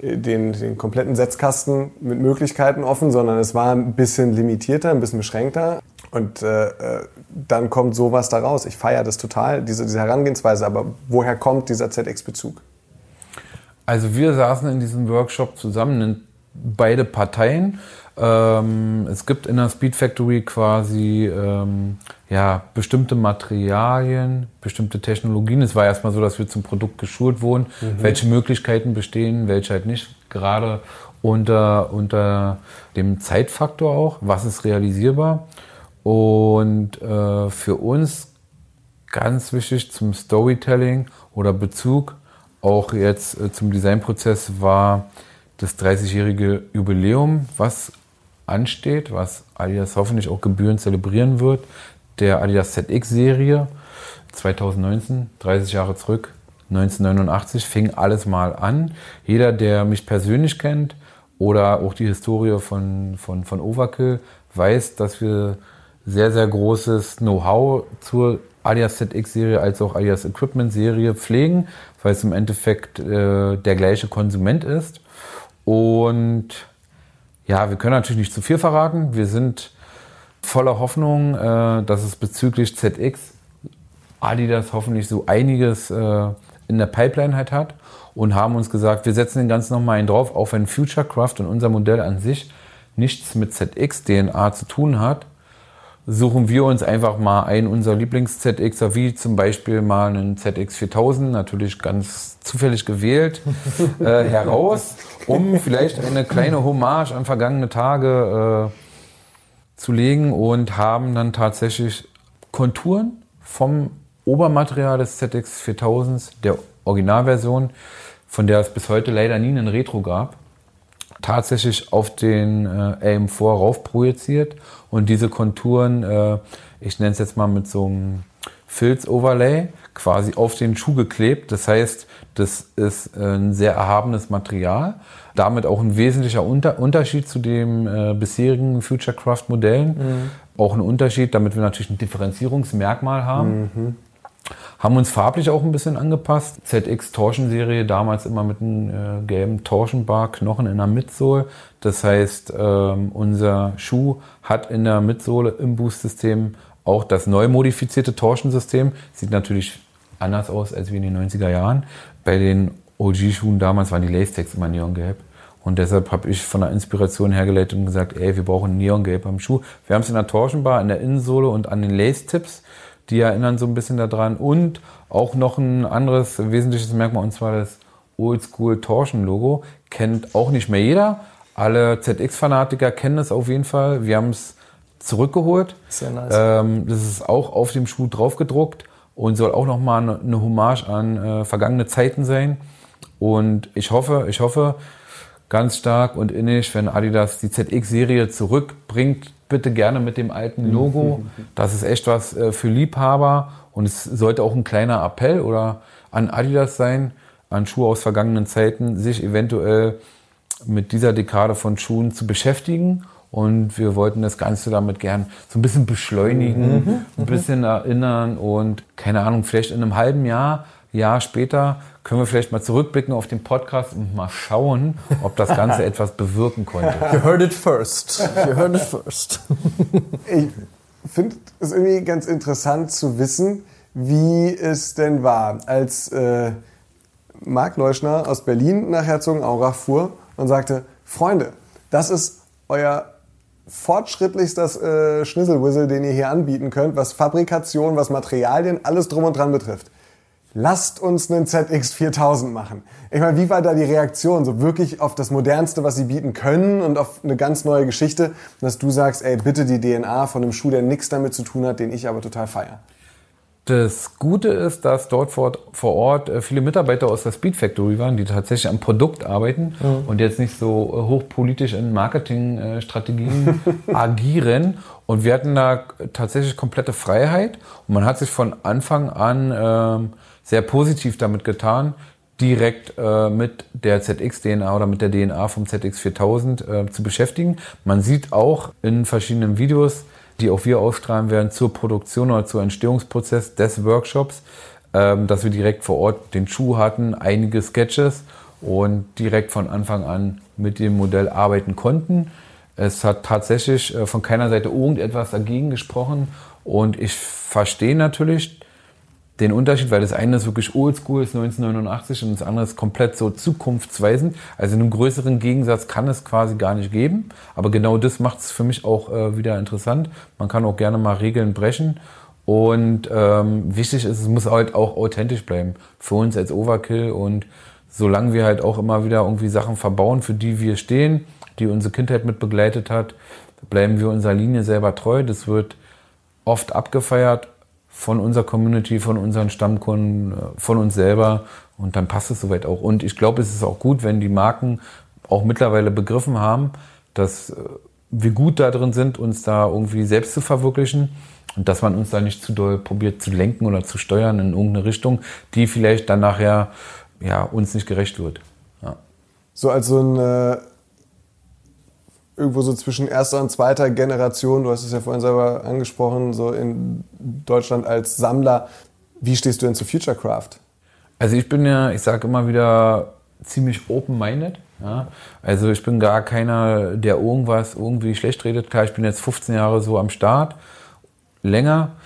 S1: den, den kompletten Setzkasten mit Möglichkeiten offen, sondern es war ein bisschen limitierter, ein bisschen beschränkter. Und äh, äh, dann kommt sowas da raus. Ich feiere das total, diese, diese Herangehensweise. Aber woher kommt dieser ZX-Bezug?
S3: Also wir saßen in diesem Workshop zusammen, beide Parteien. Ähm, es gibt in der Speed Factory quasi ähm, ja, bestimmte Materialien, bestimmte Technologien. Es war erstmal so, dass wir zum Produkt geschult wurden, mhm. welche Möglichkeiten bestehen, welche halt nicht. Gerade unter, unter dem Zeitfaktor auch, was ist realisierbar. Und äh, für uns ganz wichtig zum Storytelling oder Bezug, auch jetzt äh, zum Designprozess, war das 30-jährige Jubiläum, was ansteht, was Adidas hoffentlich auch gebührend zelebrieren wird, der Adidas ZX-Serie 2019, 30 Jahre zurück, 1989 fing alles mal an. Jeder, der mich persönlich kennt oder auch die Historie von, von, von Overkill, weiß, dass wir sehr, sehr großes Know-how zur Alias ZX-Serie als auch Alias Equipment-Serie pflegen, weil es im Endeffekt äh, der gleiche Konsument ist. Und ja, wir können natürlich nicht zu viel verraten. Wir sind voller Hoffnung, äh, dass es bezüglich ZX Adidas hoffentlich so einiges äh, in der Pipeline halt hat und haben uns gesagt, wir setzen den ganzen nochmal einen drauf, auch wenn Futurecraft und unser Modell an sich nichts mit ZX-DNA zu tun hat, suchen wir uns einfach mal einen unserer Lieblings-ZXer, wie zum Beispiel mal einen ZX 4000, natürlich ganz zufällig gewählt, [LAUGHS] äh, heraus, um vielleicht eine kleine Hommage an vergangene Tage äh, zu legen und haben dann tatsächlich Konturen vom Obermaterial des ZX 4000, der Originalversion, von der es bis heute leider nie einen Retro gab, tatsächlich auf den äh, AM4 rauf projiziert und diese Konturen, äh, ich nenne es jetzt mal mit so einem Filz-Overlay, quasi auf den Schuh geklebt. Das heißt, das ist äh, ein sehr erhabenes Material. Damit auch ein wesentlicher Unter Unterschied zu den äh, bisherigen Futurecraft-Modellen. Mhm. Auch ein Unterschied, damit wir natürlich ein Differenzierungsmerkmal haben. Mhm. Haben uns farblich auch ein bisschen angepasst. ZX Torsion-Serie, damals immer mit einem äh, gelben Torsionbar, Knochen in der Mitsohle. Das heißt, ähm, unser Schuh hat in der Mitsohle im Boost-System auch das neu modifizierte Torsion-System. Sieht natürlich anders aus als wie in den 90er Jahren. Bei den OG-Schuhen damals waren die Lace-Tags immer neongelb. Und deshalb habe ich von der Inspiration hergeleitet und gesagt, ey, wir brauchen Neongelb am Schuh. Wir haben es in der Torsionbar, in der Innensohle und an den Lace-Tips. Die erinnern so ein bisschen daran. Und auch noch ein anderes wesentliches Merkmal, und zwar das Oldschool Torsion-Logo. Kennt auch nicht mehr jeder. Alle ZX-Fanatiker kennen es auf jeden Fall. Wir haben es zurückgeholt.
S2: Sehr nice.
S3: Ähm, das ist auch auf dem Schuh drauf gedruckt und soll auch nochmal eine, eine Hommage an äh, vergangene Zeiten sein. Und ich hoffe, ich hoffe ganz stark und innig, wenn Adidas die ZX-Serie zurückbringt, bitte gerne mit dem alten Logo. [LAUGHS] Das ist echt was äh, für Liebhaber und es sollte auch ein kleiner Appell oder an Adidas sein, an Schuhe aus vergangenen Zeiten, sich eventuell mit dieser Dekade von Schuhen zu beschäftigen. Und wir wollten das Ganze damit gern so ein bisschen beschleunigen, ein bisschen erinnern und keine Ahnung, vielleicht in einem halben Jahr, Jahr später können wir vielleicht mal zurückblicken auf den Podcast und mal schauen, ob das Ganze [LAUGHS] etwas bewirken konnte.
S2: You heard it first. You heard it first. [LAUGHS]
S1: Ich finde es irgendwie ganz interessant zu wissen, wie es denn war, als äh, Marc Leuschner aus Berlin nach Herzogenaurach fuhr und sagte, Freunde, das ist euer fortschrittlichster äh, Schnitzelwhistle, den ihr hier anbieten könnt, was Fabrikation, was Materialien, alles drum und dran betrifft. Lasst uns einen ZX4000 machen. Ich meine, wie war da die Reaktion? So wirklich auf das Modernste, was sie bieten können und auf eine ganz neue Geschichte, dass du sagst, ey, bitte die DNA von einem Schuh, der nichts damit zu tun hat, den ich aber total feiere.
S3: Das Gute ist, dass dort vor, Ort äh, viele Mitarbeiter aus der Speed Factory waren, die tatsächlich am Produkt arbeiten und jetzt nicht so äh, hochpolitisch in Marketingstrategien [LAUGHS] agieren. Und wir hatten da tatsächlich komplette Freiheit und man hat sich von Anfang an ähm, sehr positiv damit getan, direkt äh, mit der ZX-DNA oder mit der DNA vom ZX4000 äh, zu beschäftigen. Man sieht auch in verschiedenen Videos, die auch wir ausstrahlen werden, zur Produktion oder zur Entstehungsprozess des Workshops, ähm, dass wir direkt vor Ort den Schuh hatten, einige Sketches und direkt von Anfang an mit dem Modell arbeiten konnten. Es hat tatsächlich äh, von keiner Seite irgendetwas dagegen gesprochen und ich verstehe natürlich den Unterschied, weil das eine ist wirklich oldschool, ist 1989 und das andere ist komplett so zukunftsweisend. Also einen größeren Gegensatz kann es quasi gar nicht geben. Aber genau das macht es für mich auch äh, wieder interessant. Man kann auch gerne mal Regeln brechen. Und ähm, wichtig ist, es muss halt auch authentisch bleiben. Für uns als Overkill. Und solange wir halt auch immer wieder irgendwie Sachen verbauen, für die wir stehen, die unsere Kindheit mit begleitet hat, bleiben wir unserer Linie selber treu. Das wird oft abgefeiert von unserer Community, von unseren Stammkunden, äh, von uns selber. Und dann passt es soweit auch. Und ich glaube, es ist auch gut, wenn die Marken auch mittlerweile begriffen haben, dass äh, wir gut da drin sind, uns da irgendwie selbst zu verwirklichen und dass man uns da nicht zu doll probiert zu lenken oder zu steuern in irgendeine Richtung, die vielleicht dann nachher ja, uns nicht gerecht wird. Ja.
S1: So als so ein äh, irgendwo so zwischen erster und zweiter Generation, du hast es ja vorhin selber angesprochen, so in Deutschland als Sammler. Wie stehst du denn zu Futurecraft?
S3: Also ich bin ja, ich sage immer wieder, ziemlich open-minded. Ja? Also ich bin gar keiner, der irgendwas irgendwie schlecht redet. Klar, ich bin jetzt 15 Jahre so am Start, länger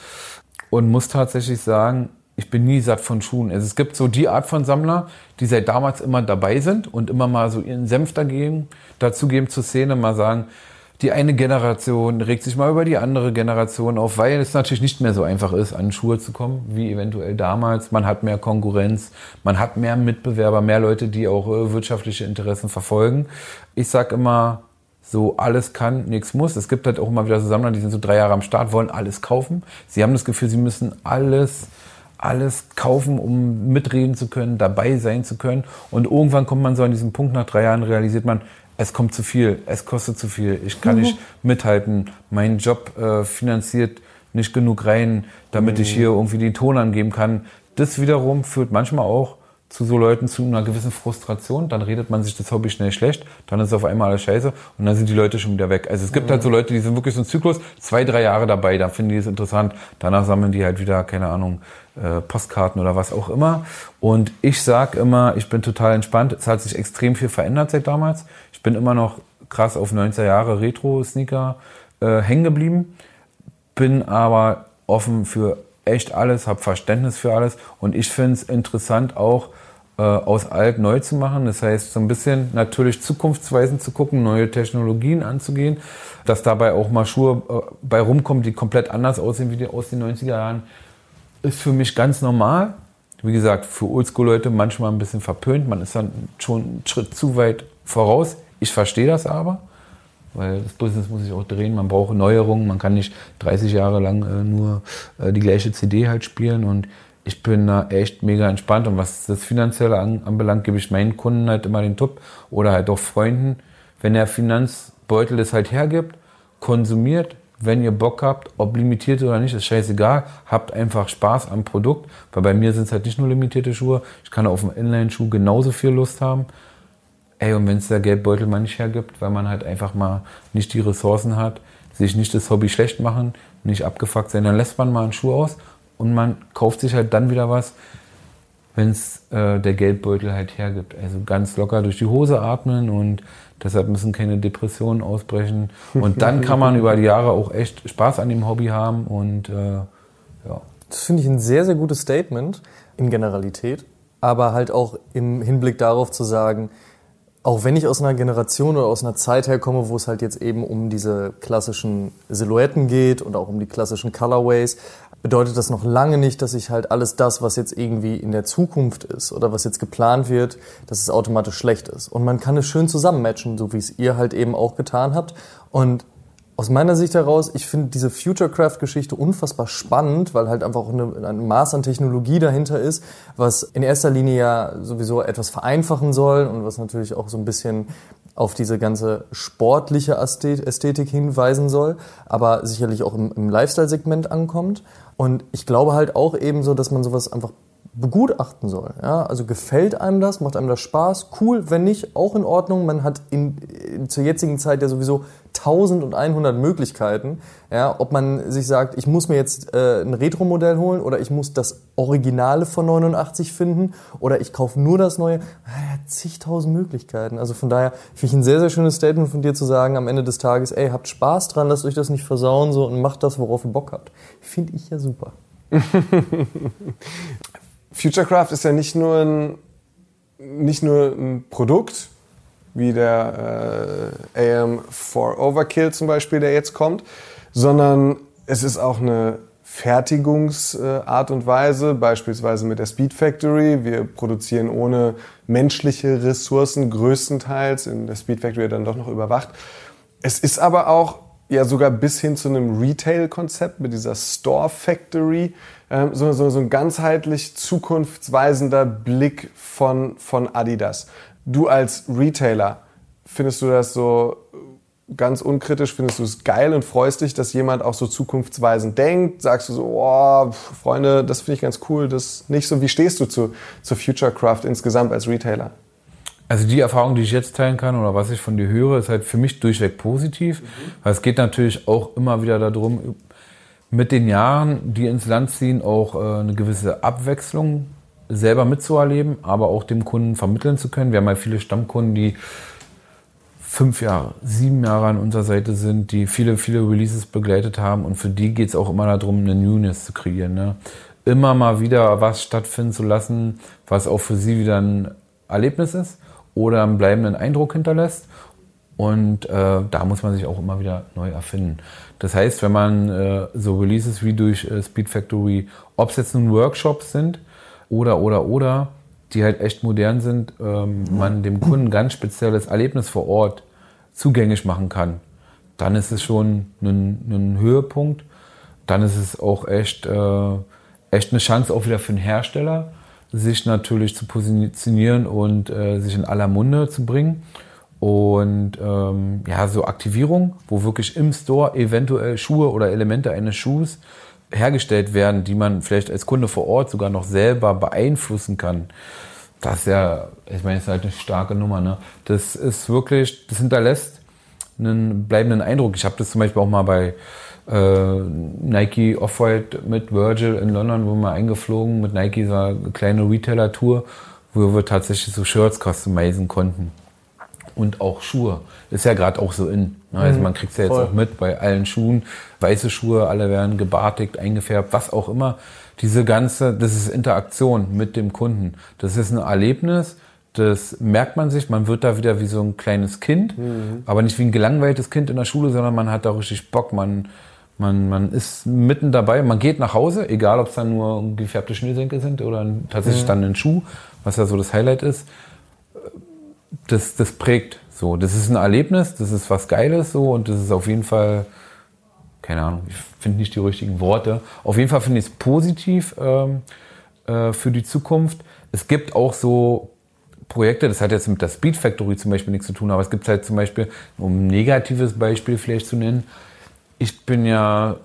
S3: und muss tatsächlich sagen, ich bin nie satt von Schuhen. Also es gibt so die Art von Sammler, die seit damals immer dabei sind und immer mal so ihren Senf dagegen, dazugeben zur Szene, mal sagen, die eine Generation regt sich mal über die andere Generation auf, weil es natürlich nicht mehr so einfach ist, an Schuhe zu kommen, wie eventuell damals. Man hat mehr Konkurrenz, man hat mehr Mitbewerber, mehr Leute, die auch äh, wirtschaftliche Interessen verfolgen. Ich sag immer, so alles kann, nichts muss. Es gibt halt auch immer wieder so Sammler, die sind so drei Jahre am Start, wollen alles kaufen. Sie haben das Gefühl, sie müssen alles alles kaufen, um mitreden zu können, dabei sein zu können. Und irgendwann kommt man so an diesen Punkt, nach drei Jahren realisiert man, es kommt zu viel, es kostet zu viel, ich kann mhm. nicht mithalten, mein Job äh, finanziert nicht genug rein, damit mhm. ich hier irgendwie den Ton angeben kann. Das wiederum führt manchmal auch zu so Leuten zu einer gewissen Frustration, dann redet man sich das Hobby schnell schlecht, dann ist auf einmal alles scheiße und dann sind die Leute schon wieder weg. Also es gibt halt so Leute, die sind wirklich so ein Zyklus, zwei, drei Jahre dabei, da finden die es interessant, danach sammeln die halt wieder, keine Ahnung, äh, Postkarten oder was auch immer. Und ich sag immer, ich bin total entspannt. Es hat sich extrem viel verändert seit damals. Ich bin immer noch krass auf 90er Jahre Retro-Sneaker äh, hängen geblieben, bin aber offen für echt alles, habe Verständnis für alles und ich finde es interessant auch äh, aus alt neu zu machen. Das heißt, so ein bisschen natürlich zukunftsweisend zu gucken, neue Technologien anzugehen, dass dabei auch mal Schuhe äh, bei rumkommen, die komplett anders aussehen wie die aus den 90er Jahren, ist für mich ganz normal. Wie gesagt, für Oldschool-Leute manchmal ein bisschen verpönt. Man ist dann schon einen Schritt zu weit voraus. Ich verstehe das aber, weil das Business muss sich auch drehen. Man braucht Neuerungen. Man kann nicht 30 Jahre lang äh, nur äh, die gleiche CD halt spielen. Und ich bin da echt mega entspannt. Und was das Finanzielle an, anbelangt, gebe ich meinen Kunden halt immer den Tipp oder halt auch Freunden. Wenn der Finanzbeutel das halt hergibt, konsumiert, wenn ihr Bock habt, ob limitiert oder nicht, ist scheißegal. Habt einfach Spaß am Produkt, weil bei mir sind es halt nicht nur limitierte Schuhe. Ich kann auf dem Inline-Schuh genauso viel Lust haben. Ey, und wenn es der Geldbeutel mal nicht hergibt, weil man halt einfach mal nicht die Ressourcen hat, sich nicht das Hobby schlecht machen, nicht abgefuckt sein, dann lässt man mal einen Schuh aus und man kauft sich halt dann wieder was, wenn es äh, der Geldbeutel halt hergibt. Also ganz locker durch die Hose atmen und deshalb müssen keine Depressionen ausbrechen. Und dann kann man über die Jahre auch echt Spaß an dem Hobby haben und äh, ja.
S2: Das finde ich ein sehr, sehr gutes Statement in Generalität, aber halt auch im Hinblick darauf zu sagen, auch wenn ich aus einer Generation oder aus einer Zeit herkomme, wo es halt jetzt eben um diese klassischen Silhouetten geht und auch um die klassischen Colorways, bedeutet das noch lange nicht, dass ich halt alles das, was jetzt irgendwie in der Zukunft ist oder was jetzt geplant wird, dass es automatisch schlecht ist. Und man kann es schön zusammenmatchen, so wie es ihr halt eben auch getan habt. Und aus meiner Sicht heraus, ich finde diese Futurecraft-Geschichte unfassbar spannend, weil halt einfach auch eine, ein Maß an Technologie dahinter ist, was in erster Linie ja sowieso etwas vereinfachen soll und was natürlich auch so ein bisschen auf diese ganze sportliche Ästhetik hinweisen soll, aber sicherlich auch im, im Lifestyle-Segment ankommt. Und ich glaube halt auch ebenso, dass man sowas einfach begutachten soll. Ja? Also gefällt einem das, macht einem das Spaß, cool, wenn nicht, auch in Ordnung. Man hat in, in zur jetzigen Zeit ja sowieso 1100 Möglichkeiten, ja? ob man sich sagt, ich muss mir jetzt äh, ein Retro-Modell holen oder ich muss das Originale von 89 finden oder ich kaufe nur das Neue. Ja, zigtausend Möglichkeiten. Also von daher finde ich ein sehr, sehr schönes Statement von dir zu sagen am Ende des Tages, ey, habt Spaß dran, lasst euch das nicht versauen so und macht das, worauf ihr Bock habt. Finde ich ja super. [LAUGHS]
S1: Futurecraft ist ja nicht nur ein, nicht nur ein Produkt, wie der äh, AM4 Overkill zum Beispiel, der jetzt kommt, sondern es ist auch eine Fertigungsart und Weise, beispielsweise mit der Speed Factory. Wir produzieren ohne menschliche Ressourcen größtenteils, in der Speed Factory dann doch noch überwacht. Es ist aber auch ja sogar bis hin zu einem Retail-Konzept mit dieser Store Factory, so, so, so ein ganzheitlich zukunftsweisender Blick von, von Adidas. Du als Retailer, findest du das so ganz unkritisch, findest du es geil und freust dich, dass jemand auch so zukunftsweisend denkt? Sagst du so, oh, Freunde, das finde ich ganz cool, das nicht so. Wie stehst du zu, zu Futurecraft insgesamt als Retailer?
S3: Also die Erfahrung, die ich jetzt teilen kann oder was ich von dir höre, ist halt für mich durchweg positiv. Mhm. Weil es geht natürlich auch immer wieder darum, mit den Jahren, die ins Land ziehen, auch äh, eine gewisse Abwechslung selber mitzuerleben, aber auch dem Kunden vermitteln zu können. Wir haben halt viele Stammkunden, die fünf Jahre, sieben Jahre an unserer Seite sind, die viele, viele Releases begleitet haben und für die geht es auch immer darum, eine Newness zu kreieren. Ne? Immer mal wieder was stattfinden zu lassen, was auch für sie wieder ein Erlebnis ist oder einen bleibenden Eindruck hinterlässt. Und äh, da muss man sich auch immer wieder neu erfinden. Das heißt, wenn man äh, so Releases wie durch äh, Speed Factory, ob es jetzt nun Workshops sind oder, oder, oder, die halt echt modern sind, ähm, man dem Kunden ganz spezielles Erlebnis vor Ort zugänglich machen kann, dann ist es schon ein, ein Höhepunkt. Dann ist es auch echt, äh, echt eine Chance auch wieder für den Hersteller, sich natürlich zu positionieren und äh, sich in aller Munde zu bringen. Und ähm, ja, so Aktivierung, wo wirklich im Store eventuell Schuhe oder Elemente eines Schuhs hergestellt werden, die man vielleicht als Kunde vor Ort sogar noch selber beeinflussen kann. das ist ja, ich meine, das ist halt eine starke Nummer. Ne? Das ist wirklich, das hinterlässt einen bleibenden Eindruck. Ich habe das zum Beispiel auch mal bei äh, Nike Off-White mit Virgil in London, wo wir eingeflogen mit Nike so eine kleine Retailer-Tour, wo wir tatsächlich so Shirts customizen konnten. Und auch Schuhe. Ist ja gerade auch so in. Ne? Also
S1: Mhm.
S3: man kriegt ja jetzt
S1: Voll.
S3: auch mit bei allen Schuhen. Weiße Schuhe, alle werden gebartigt, eingefärbt, was auch immer. Diese ganze, das ist Interaktion mit dem Kunden. Das ist ein Erlebnis, das merkt man sich. Man wird da wieder wie so ein kleines Kind,
S1: Mhm.
S3: aber nicht wie ein gelangweiltes Kind in der Schule, sondern man hat da richtig Bock. Man, man, man ist mitten dabei. Man geht nach Hause, egal ob es dann nur gefärbte Schnürsenkel sind oder tatsächlich dann ein Schuh, was ja so das Highlight ist das, das prägt so. Das ist ein Erlebnis, das ist was Geiles so und das ist auf jeden Fall, keine Ahnung, ich finde nicht die richtigen Worte. Auf jeden Fall finde ich es positiv ähm, äh, für die Zukunft. Es gibt auch so Projekte, das hat jetzt mit der Speed Factory zum Beispiel nichts zu tun, aber es gibt halt zum Beispiel, um ein negatives Beispiel vielleicht zu nennen, ich bin ja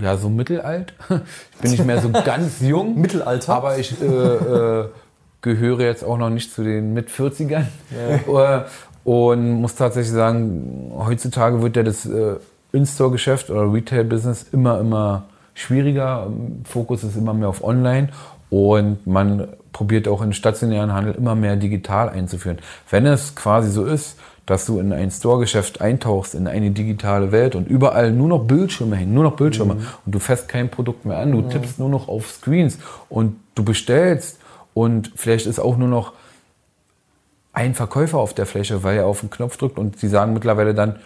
S3: ja so mittelalt. [LAUGHS] Ich bin nicht mehr so [LAUGHS] ganz jung.
S2: Mittelalter?
S3: Aber ich äh, äh, gehöre jetzt auch noch nicht zu den mit 40ern. Äh, Und muss tatsächlich sagen, heutzutage wird ja das äh, In-Store-Geschäft oder Retail-Business immer, immer schwieriger. Fokus ist immer mehr auf Online. Und man probiert auch in stationären Handel immer mehr digital einzuführen. Wenn es quasi so ist, dass du in ein Store-Geschäft eintauchst, in eine digitale Welt und überall nur noch Bildschirme hängen, nur noch Bildschirme und du fässt kein Produkt mehr an, du tippst nur noch auf Screens und du bestellst und vielleicht ist auch nur noch ein Verkäufer auf der Fläche, weil er auf den Knopf drückt und die sagen mittlerweile dann,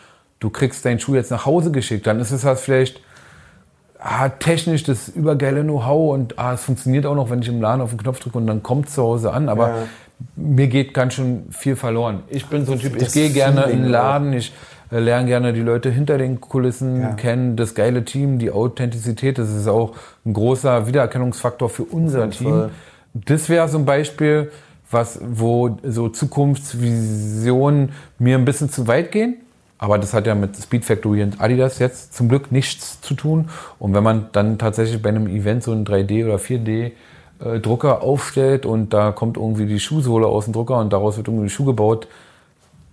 S3: du kriegst deinen Schuh jetzt nach Hause geschickt, dann ist es halt vielleicht ah, technisch das übergeile Know-how und ah, es funktioniert auch noch, wenn ich im Laden auf den Knopf drücke und dann kommt zu Hause an, aber
S1: Ja.
S3: mir geht ganz schön viel verloren. Ich bin so ein Typ, ich gehe gerne in den Laden, ich äh, lerne gerne die Leute hinter den Kulissen
S1: Ja.
S3: kennen, das geile Team, die Authentizität, das ist auch ein großer Wiedererkennungsfaktor für unser Team.
S1: Fall.
S3: Das wäre so ein Beispiel, was, wo so Zukunftsvisionen mir ein bisschen zu weit gehen. Aber das hat ja mit Speed Factory und Adidas jetzt zum Glück nichts zu tun. Und wenn man dann tatsächlich bei einem Event so einen 3D oder 4D äh, aufstellt und da kommt irgendwie die Schuhsohle aus dem Drucker und daraus wird irgendwie ein Schuh gebaut,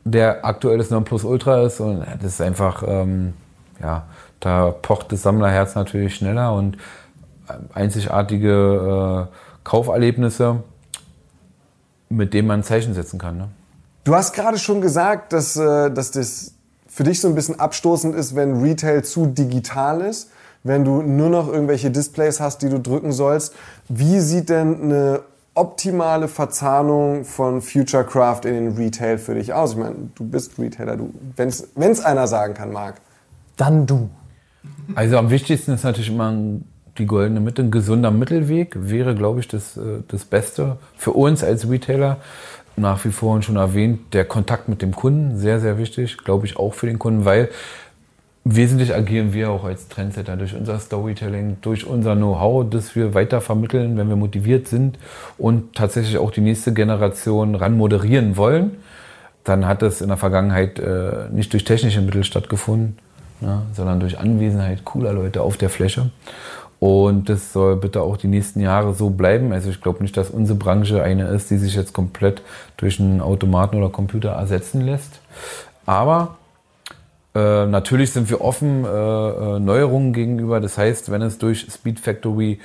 S3: der aktuell das Nonplusultra ist und ja, das ist einfach, ähm, ja, da pocht das Sammlerherz natürlich schneller und äh, einzigartige äh, Kauferlebnisse, mit denen man ein Zeichen setzen kann. Ne?
S1: Du hast gerade schon gesagt, dass, äh, dass das für dich so ein bisschen abstoßend ist, wenn Retail zu digital ist, wenn du nur noch irgendwelche Displays hast, die du drücken sollst. Wie sieht denn eine optimale Verzahnung von Futurecraft in den Retail für dich aus? Ich meine, du bist Retailer, du, wenn es einer sagen kann, Marc.
S2: Dann du.
S3: Also am wichtigsten ist natürlich immer die goldene Mitte. Ein gesunder Mittelweg wäre, glaube ich, das, äh, das Beste für uns als Retailer. Nach wie vor schon erwähnt, der Kontakt mit dem Kunden, sehr, sehr wichtig, glaube ich auch für den Kunden, weil wesentlich agieren wir auch als Trendsetter durch unser Storytelling, durch unser Know-how, das wir weiter vermitteln, wenn wir motiviert sind und tatsächlich auch die nächste Generation ran moderieren wollen. Dann hat es in der Vergangenheit äh, nicht durch technische Mittel stattgefunden, ne, sondern durch Anwesenheit cooler Leute auf der Fläche. Und das soll bitte auch die nächsten Jahre so bleiben. Also ich glaube nicht, dass unsere Branche eine ist, die sich jetzt komplett durch einen Automaten oder Computer ersetzen lässt. Aber äh, natürlich sind wir offen äh, äh, Neuerungen gegenüber. Das heißt, wenn es durch Speed Factory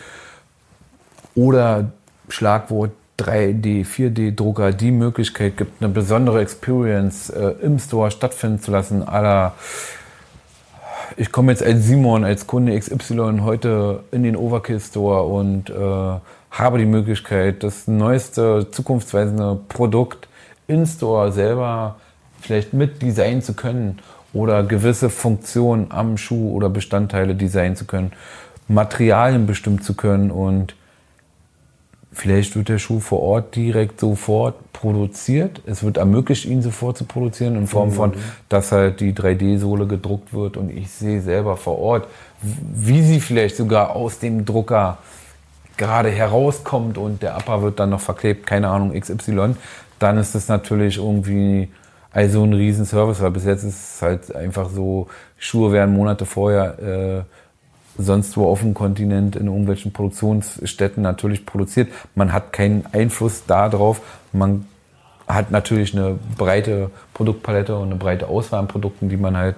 S3: oder Schlagwort 3D, 4D-Drucker die Möglichkeit gibt, eine besondere Experience äh, im Store stattfinden zu lassen, aller ich komme jetzt als Simon, als Kunde XY heute in den Overkill Store und äh, habe die Möglichkeit, das neueste, zukunftsweisende Produkt in Store selber vielleicht mit designen zu können oder gewisse Funktionen am Schuh oder Bestandteile designen zu können, Materialien bestimmen zu können und Vielleicht wird der Schuh vor Ort direkt sofort produziert. Es wird ermöglicht, ihn sofort zu produzieren in Form von, dass halt die 3D-Sohle gedruckt wird und ich sehe selber vor Ort, wie sie vielleicht sogar aus dem Drucker gerade herauskommt und der Upper wird dann noch verklebt, keine Ahnung, XY. Dann ist das natürlich irgendwie also ein Riesenservice, weil bis jetzt ist es halt einfach so, Schuhe werden Monate vorher äh, sonst wo auf dem Kontinent in irgendwelchen Produktionsstätten natürlich produziert. Man hat keinen Einfluss darauf. Man hat natürlich eine breite Produktpalette und eine breite Auswahl an Produkten, die man halt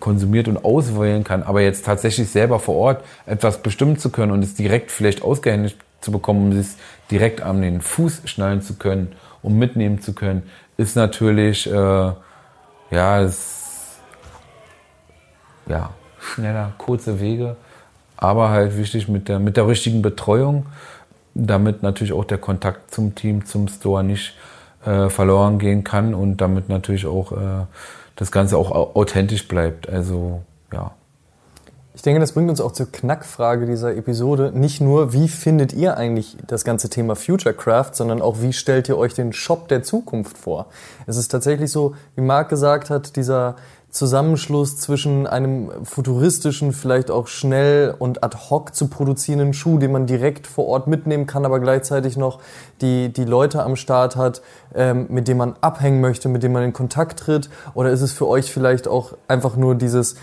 S3: konsumiert und auswählen kann. Aber jetzt tatsächlich selber vor Ort etwas bestimmen zu können und es direkt vielleicht ausgehändigt zu bekommen, um es direkt an den Fuß schnallen zu können, um mitnehmen zu können, ist natürlich äh, ja, es, ja schneller, kurze Wege, aber halt wichtig mit der mit der richtigen Betreuung, damit natürlich auch der Kontakt zum Team, zum Store nicht äh, verloren gehen kann und damit natürlich auch äh, das Ganze auch authentisch bleibt. Also ja.
S2: Ich denke, das bringt uns auch zur Knackfrage dieser Episode. Nicht nur, wie findet ihr eigentlich das ganze Thema Futurecraft, sondern auch, wie stellt ihr euch den Shop der Zukunft vor? Es ist tatsächlich so, wie Marc gesagt hat, dieser Zusammenschluss zwischen einem futuristischen, vielleicht auch schnell und ad hoc zu produzierenden Schuh, den man direkt vor Ort mitnehmen kann, aber gleichzeitig noch die, die Leute am Start hat, ähm, mit denen man abhängen möchte, mit denen man in Kontakt tritt? Oder ist es für euch vielleicht auch einfach nur dieses,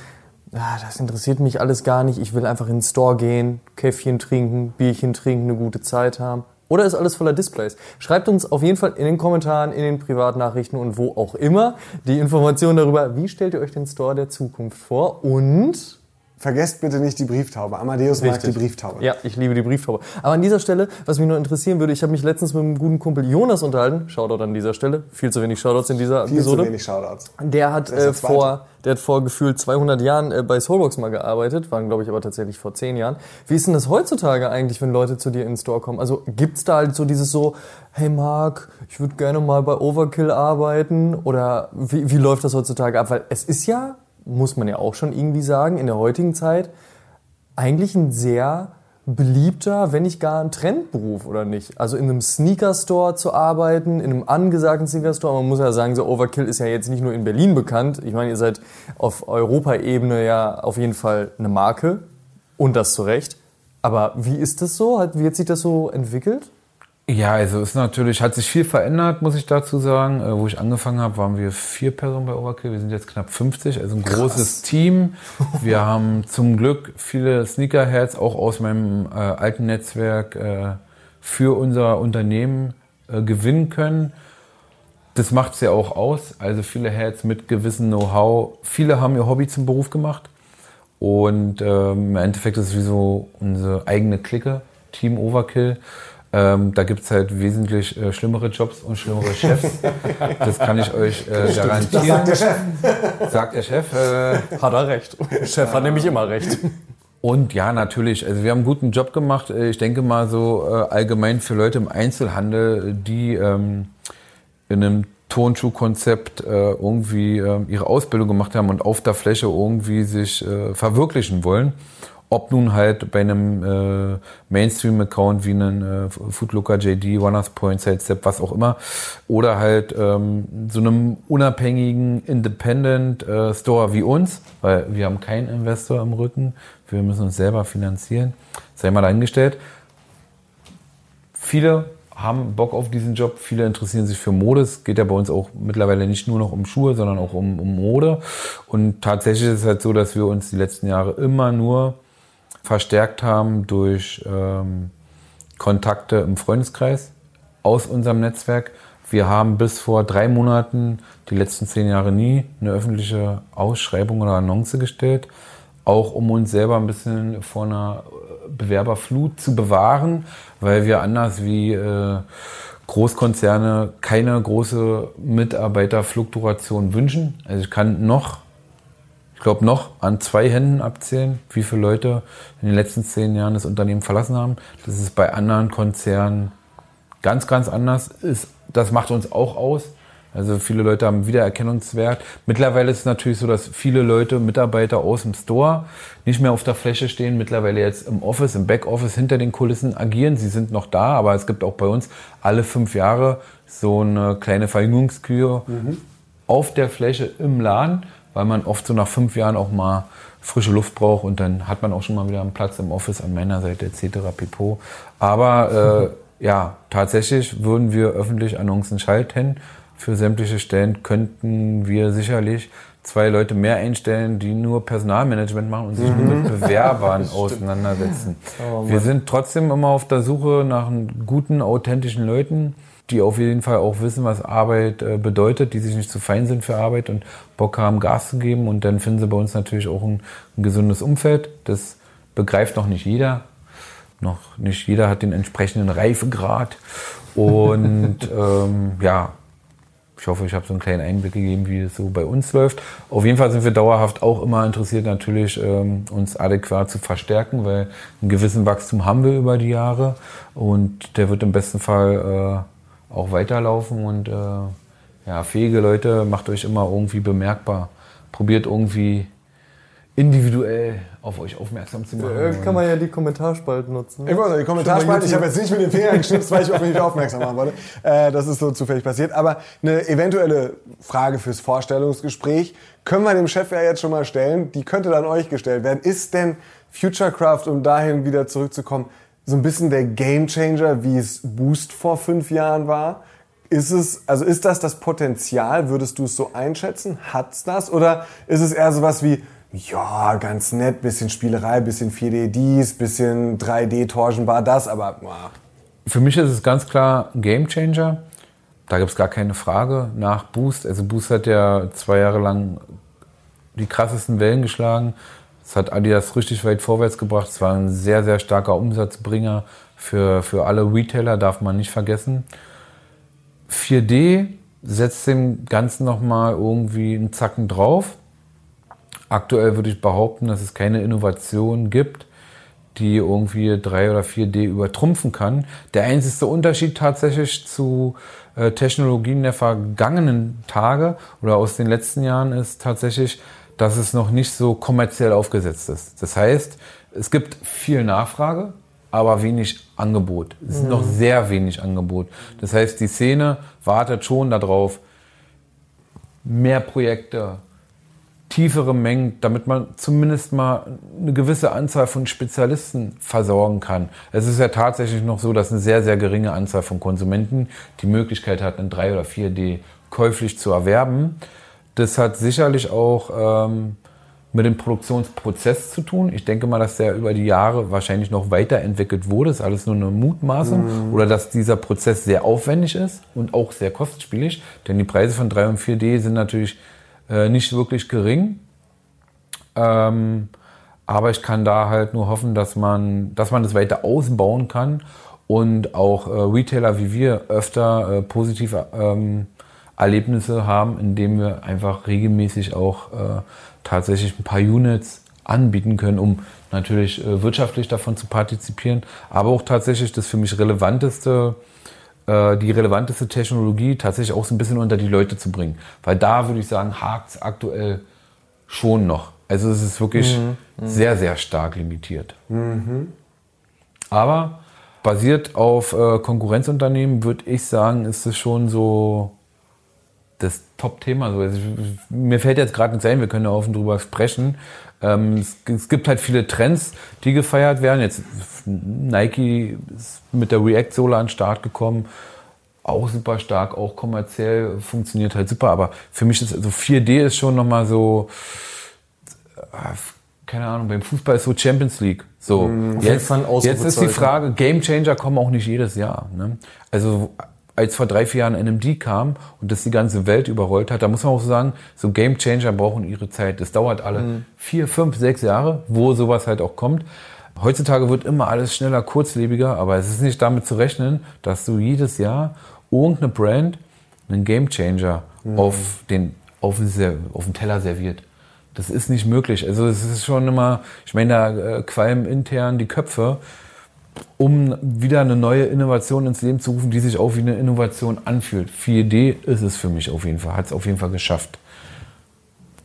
S2: ah, das interessiert mich alles gar nicht, ich will einfach in den Store gehen, Käffchen trinken, Bierchen trinken, eine gute Zeit haben? Oder ist alles voller Displays? Schreibt uns auf jeden Fall in den Kommentaren, in den Privatnachrichten und wo auch immer die Informationen darüber, wie stellt ihr euch den Store der Zukunft vor und
S1: Vergesst bitte nicht die Brieftaube. Amadeus Richtig. mag die Brieftaube.
S2: Ja, ich liebe die Brieftaube. Aber an dieser Stelle, was mich nur interessieren würde, ich habe mich letztens mit einem guten Kumpel Jonas unterhalten. Shoutout an dieser Stelle. Viel zu wenig Shoutouts in dieser
S1: Viel
S2: Episode.
S1: Viel zu wenig Shoutouts.
S2: Der hat, äh, vor, der hat vor gefühlt 200 Jahren äh, bei Soulbox mal gearbeitet. Waren, glaube ich, aber tatsächlich vor 10 Jahren. Wie ist denn das heutzutage eigentlich, wenn Leute zu dir in den Store kommen? Also gibt's da halt so dieses so, hey Marc, ich würde gerne mal bei Overkill arbeiten? Oder wie, wie läuft das heutzutage ab? Weil es ist ja muss man ja auch schon irgendwie sagen, in der heutigen Zeit eigentlich ein sehr beliebter, wenn nicht gar ein Trendberuf, oder nicht? Also in einem Sneaker-Store zu arbeiten, in einem angesagten Sneaker-Store. Man muss ja sagen, so Overkill ist ja jetzt nicht nur in Berlin bekannt. Ich meine, ihr seid auf Europaebene ja auf jeden Fall eine Marke. Und das zu Recht. Aber wie ist das so? Wie hat sich das so entwickelt?
S3: Ja, also ist natürlich, hat sich viel verändert, muss ich dazu sagen. Äh, wo ich angefangen habe, waren wir vier Personen bei Overkill. Wir sind jetzt knapp 50, also ein Krass. großes Team. [LAUGHS] Wir haben zum Glück viele Sneakerheads, auch aus meinem äh, alten Netzwerk, äh, für unser Unternehmen äh, gewinnen können. Das macht's ja auch aus. Also viele Heads mit gewissem Know-how. Viele haben ihr Hobby zum Beruf gemacht. Und ähm, im Endeffekt ist es wie so unsere eigene Clique, Team Overkill. Ähm, da gibt es halt wesentlich äh, schlimmere Jobs und schlimmere Chefs. [LAUGHS] das kann ich euch äh, garantieren.
S1: Das sagt der Chef.
S3: Sagt der Chef. Äh,
S2: hat er recht. Der Chef hat nämlich immer recht.
S3: Und ja, natürlich. Also wir haben einen guten Job gemacht. Äh, ich denke mal so äh, allgemein für Leute im Einzelhandel, die ähm, in einem Turnschuhkonzept äh, irgendwie äh, ihre Ausbildung gemacht haben und auf der Fläche irgendwie sich äh, verwirklichen wollen ob nun halt bei einem äh, Mainstream-Account wie einem äh, Footlooker, JD, Runners Point, Sidestep, was auch immer, oder halt ähm, so einem unabhängigen Independent äh, Store wie uns, weil wir haben keinen Investor im Rücken, wir müssen uns selber finanzieren, sei mal dahingestellt. Viele haben Bock auf diesen Job, viele interessieren sich für Mode. Es geht ja bei uns auch mittlerweile nicht nur noch um Schuhe, sondern auch um, um Mode. Und tatsächlich ist es halt so, dass wir uns die letzten Jahre immer nur verstärkt haben durch ähm, Kontakte im Freundeskreis aus unserem Netzwerk. Wir haben bis vor drei Monaten, die letzten zehn Jahre nie, eine öffentliche Ausschreibung oder Annonce gestellt, auch um uns selber ein bisschen vor einer Bewerberflut zu bewahren, weil wir anders wie äh, Großkonzerne keine große Mitarbeiterfluktuation wünschen. Also ich kann noch ich glaube, noch an zwei Händen abzählen, wie viele Leute in den letzten zehn Jahren das Unternehmen verlassen haben. Das ist bei anderen Konzernen ganz, ganz anders. das macht uns auch aus. Also viele Leute haben Wiedererkennungswert. Mittlerweile ist es natürlich so, dass viele Leute, Mitarbeiter aus dem Store nicht mehr auf der Fläche stehen, mittlerweile jetzt im Office, im Backoffice, hinter den Kulissen agieren. Sie sind noch da, aber es gibt auch bei uns alle fünf Jahre so eine kleine Verjüngungskühe mhm. auf der Fläche im Laden weil man oft so nach fünf Jahren auch mal frische Luft braucht und dann hat man auch schon mal wieder einen Platz im Office an meiner Seite etc. pp. Aber äh, ja, tatsächlich würden wir öffentlich Annoncen schalten, für sämtliche Stellen könnten wir sicherlich zwei Leute mehr einstellen, die nur Personalmanagement machen und sich nur mit Bewerbern [LAUGHS] auseinandersetzen. wir sind trotzdem immer auf der Suche nach guten, authentischen Leuten, die auf jeden Fall auch wissen, was Arbeit äh, bedeutet, die sich nicht zu fein sind für Arbeit und Bock haben, Gas zu geben. Und dann finden sie bei uns natürlich auch ein, ein gesundes Umfeld. Das begreift noch nicht jeder. Noch nicht jeder hat den entsprechenden Reifegrad. Und [LAUGHS] ähm, ja, ich hoffe, ich habe so einen kleinen Einblick gegeben, wie es so bei uns läuft. Auf jeden Fall sind wir dauerhaft auch immer interessiert, natürlich ähm, uns adäquat zu verstärken, weil einen gewissen Wachstum haben wir über die Jahre und der wird im besten Fall äh, auch weiterlaufen und äh, ja, fähige Leute macht euch immer irgendwie bemerkbar. Probiert irgendwie individuell auf euch aufmerksam zu machen.
S2: Äh, kann man ja die Kommentarspalten nutzen.
S1: Ich weiß, die Kommentarspalte, ich habe jetzt nicht mit den Fingern geschnipst, weil ich auf mich aufmerksam machen wollte. Äh, das ist so zufällig passiert. Aber eine eventuelle Frage fürs Vorstellungsgespräch können wir dem Chef ja jetzt schon mal stellen. Die könnte dann euch gestellt werden. Ist denn Futurecraft, um dahin wieder zurückzukommen, so ein bisschen der Gamechanger, wie es Boost vor fünf Jahren war? Ist es, also ist das das Potenzial? Würdest du es so einschätzen? Hat's das? Oder ist es eher sowas wie, ja, ganz nett, bisschen Spielerei, bisschen 4D dies, bisschen 3D Torsionbar das, aber boah.
S3: Für mich ist es ganz klar ein Gamechanger. Da gibt es gar keine Frage nach Boost. Also Boost hat ja zwei Jahre lang die krassesten Wellen geschlagen. Es hat Adidas richtig weit vorwärts gebracht. Es war ein sehr, sehr starker Umsatzbringer für, für alle Retailer, darf man nicht vergessen. 4D setzt dem Ganzen nochmal irgendwie einen Zacken drauf. Aktuell würde ich behaupten, dass es keine Innovation gibt, die irgendwie 3 oder 4D übertrumpfen kann. Der einzige Unterschied tatsächlich zu äh, Technologien der vergangenen Tage oder aus den letzten Jahren ist tatsächlich, dass es noch nicht so kommerziell aufgesetzt ist. Das heißt, es gibt viel Nachfrage, aber wenig Angebot. Es ist mhm. noch sehr wenig Angebot. Das heißt, die Szene wartet schon darauf, mehr Projekte, tiefere Mengen, damit man zumindest mal eine gewisse Anzahl von Spezialisten versorgen kann. Es ist ja tatsächlich noch so, dass eine sehr, sehr geringe Anzahl von Konsumenten die Möglichkeit hat, ein 3 oder 4D käuflich zu erwerben. Das hat sicherlich auch ähm, mit dem Produktionsprozess zu tun. Ich denke mal, dass der über die Jahre wahrscheinlich noch weiterentwickelt wurde. Das ist alles nur eine Mutmaßung. Mhm. Oder dass dieser Prozess sehr aufwendig ist und auch sehr kostspielig. Denn die Preise von 3 und 4D sind natürlich äh, nicht wirklich gering. Ähm, aber ich kann da halt nur hoffen, dass man, dass man das weiter ausbauen kann und auch äh, Retailer wie wir öfter äh, positive ähm, Erlebnisse haben, indem wir einfach regelmäßig auch äh, tatsächlich ein paar Units anbieten können, um natürlich äh, wirtschaftlich davon zu partizipieren, aber auch tatsächlich das für mich relevanteste äh, die relevanteste Technologie tatsächlich auch so ein bisschen unter die Leute zu bringen. Weil da würde ich sagen, hakt es aktuell schon noch. Also es ist wirklich mhm. Mhm. sehr, sehr stark limitiert. Mhm. Aber basiert auf äh, Konkurrenzunternehmen würde ich sagen, ist es schon so das Top-Thema. Also mir fällt jetzt gerade nichts ein, wir können ja offen drüber sprechen. Ähm, es, es, gibt halt viele Trends, die gefeiert werden. Jetzt Nike ist mit der React-Sohle an den Start gekommen. Auch super stark, auch kommerziell funktioniert halt super. Aber für mich ist also 4D ist schon nochmal so, äh, keine Ahnung, beim Fußball ist so Champions League. So, mhm, jetzt, jetzt ist die Frage, Game Changer kommen auch nicht jedes Jahr. Ne? Also als vor drei, vier Jahren NMD kam und das die ganze Welt überrollt hat, da muss man auch sagen, so Game Changer brauchen ihre Zeit. Das dauert alle mhm. vier, fünf, sechs Jahre, wo sowas halt auch kommt. Heutzutage wird immer alles schneller, kurzlebiger, aber es ist nicht damit zu rechnen, dass du jedes Jahr irgendeine Brand einen Game Changer mhm. auf, den, auf, den, auf den Teller serviert. Das ist nicht möglich. Also es ist schon immer, ich meine, da äh, qualmen intern die Köpfe, um wieder eine neue Innovation ins Leben zu rufen, die sich auch wie eine Innovation anfühlt. 4D ist es für mich auf jeden Fall, hat es auf jeden Fall geschafft.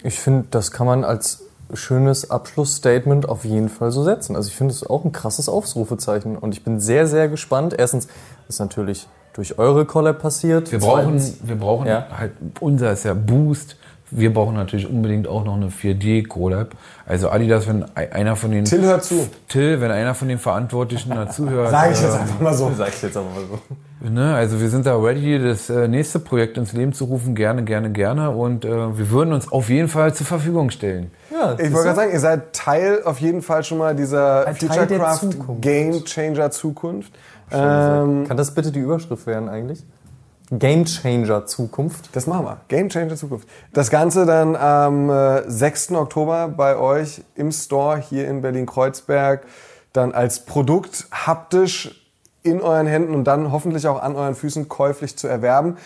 S2: Ich finde, das kann man als schönes Abschlussstatement auf jeden Fall so setzen. Also ich finde es auch ein krasses Aufrufezeichen und ich bin sehr, sehr gespannt. Erstens ist natürlich durch eure Collab passiert.
S3: Wir brauchen, wir brauchen ja. halt, unser ist ja Boost, wir brauchen natürlich unbedingt auch noch eine 4D Collab. Also Adidas, wenn einer von den
S1: Till hört zu.
S3: Till, wenn einer von den Verantwortlichen dazuhört.
S1: Sag ich
S3: äh,
S1: jetzt einfach mal so. [LAUGHS]
S2: Sag ich jetzt aber mal so.
S3: Ne, also wir sind da ready, das äh, nächste Projekt ins Leben zu rufen, gerne, gerne, gerne. Und äh, wir würden uns auf jeden Fall zur Verfügung stellen.
S2: Ja,
S1: Ich wollte gerade sagen, ihr seid Teil auf jeden Fall schon mal dieser
S2: der
S1: Futurecraft
S2: Zukunft.
S1: Game Changer Zukunft.
S2: Ähm, Kann das bitte die Überschrift werden eigentlich? Game Changer Zukunft.
S1: Das machen wir. Game Changer Zukunft. Das Ganze dann am äh, 6. Oktober bei euch im Store hier in Berlin-Kreuzberg. Dann als Produkt haptisch in euren Händen und dann hoffentlich auch an euren Füßen käuflich zu erwerben.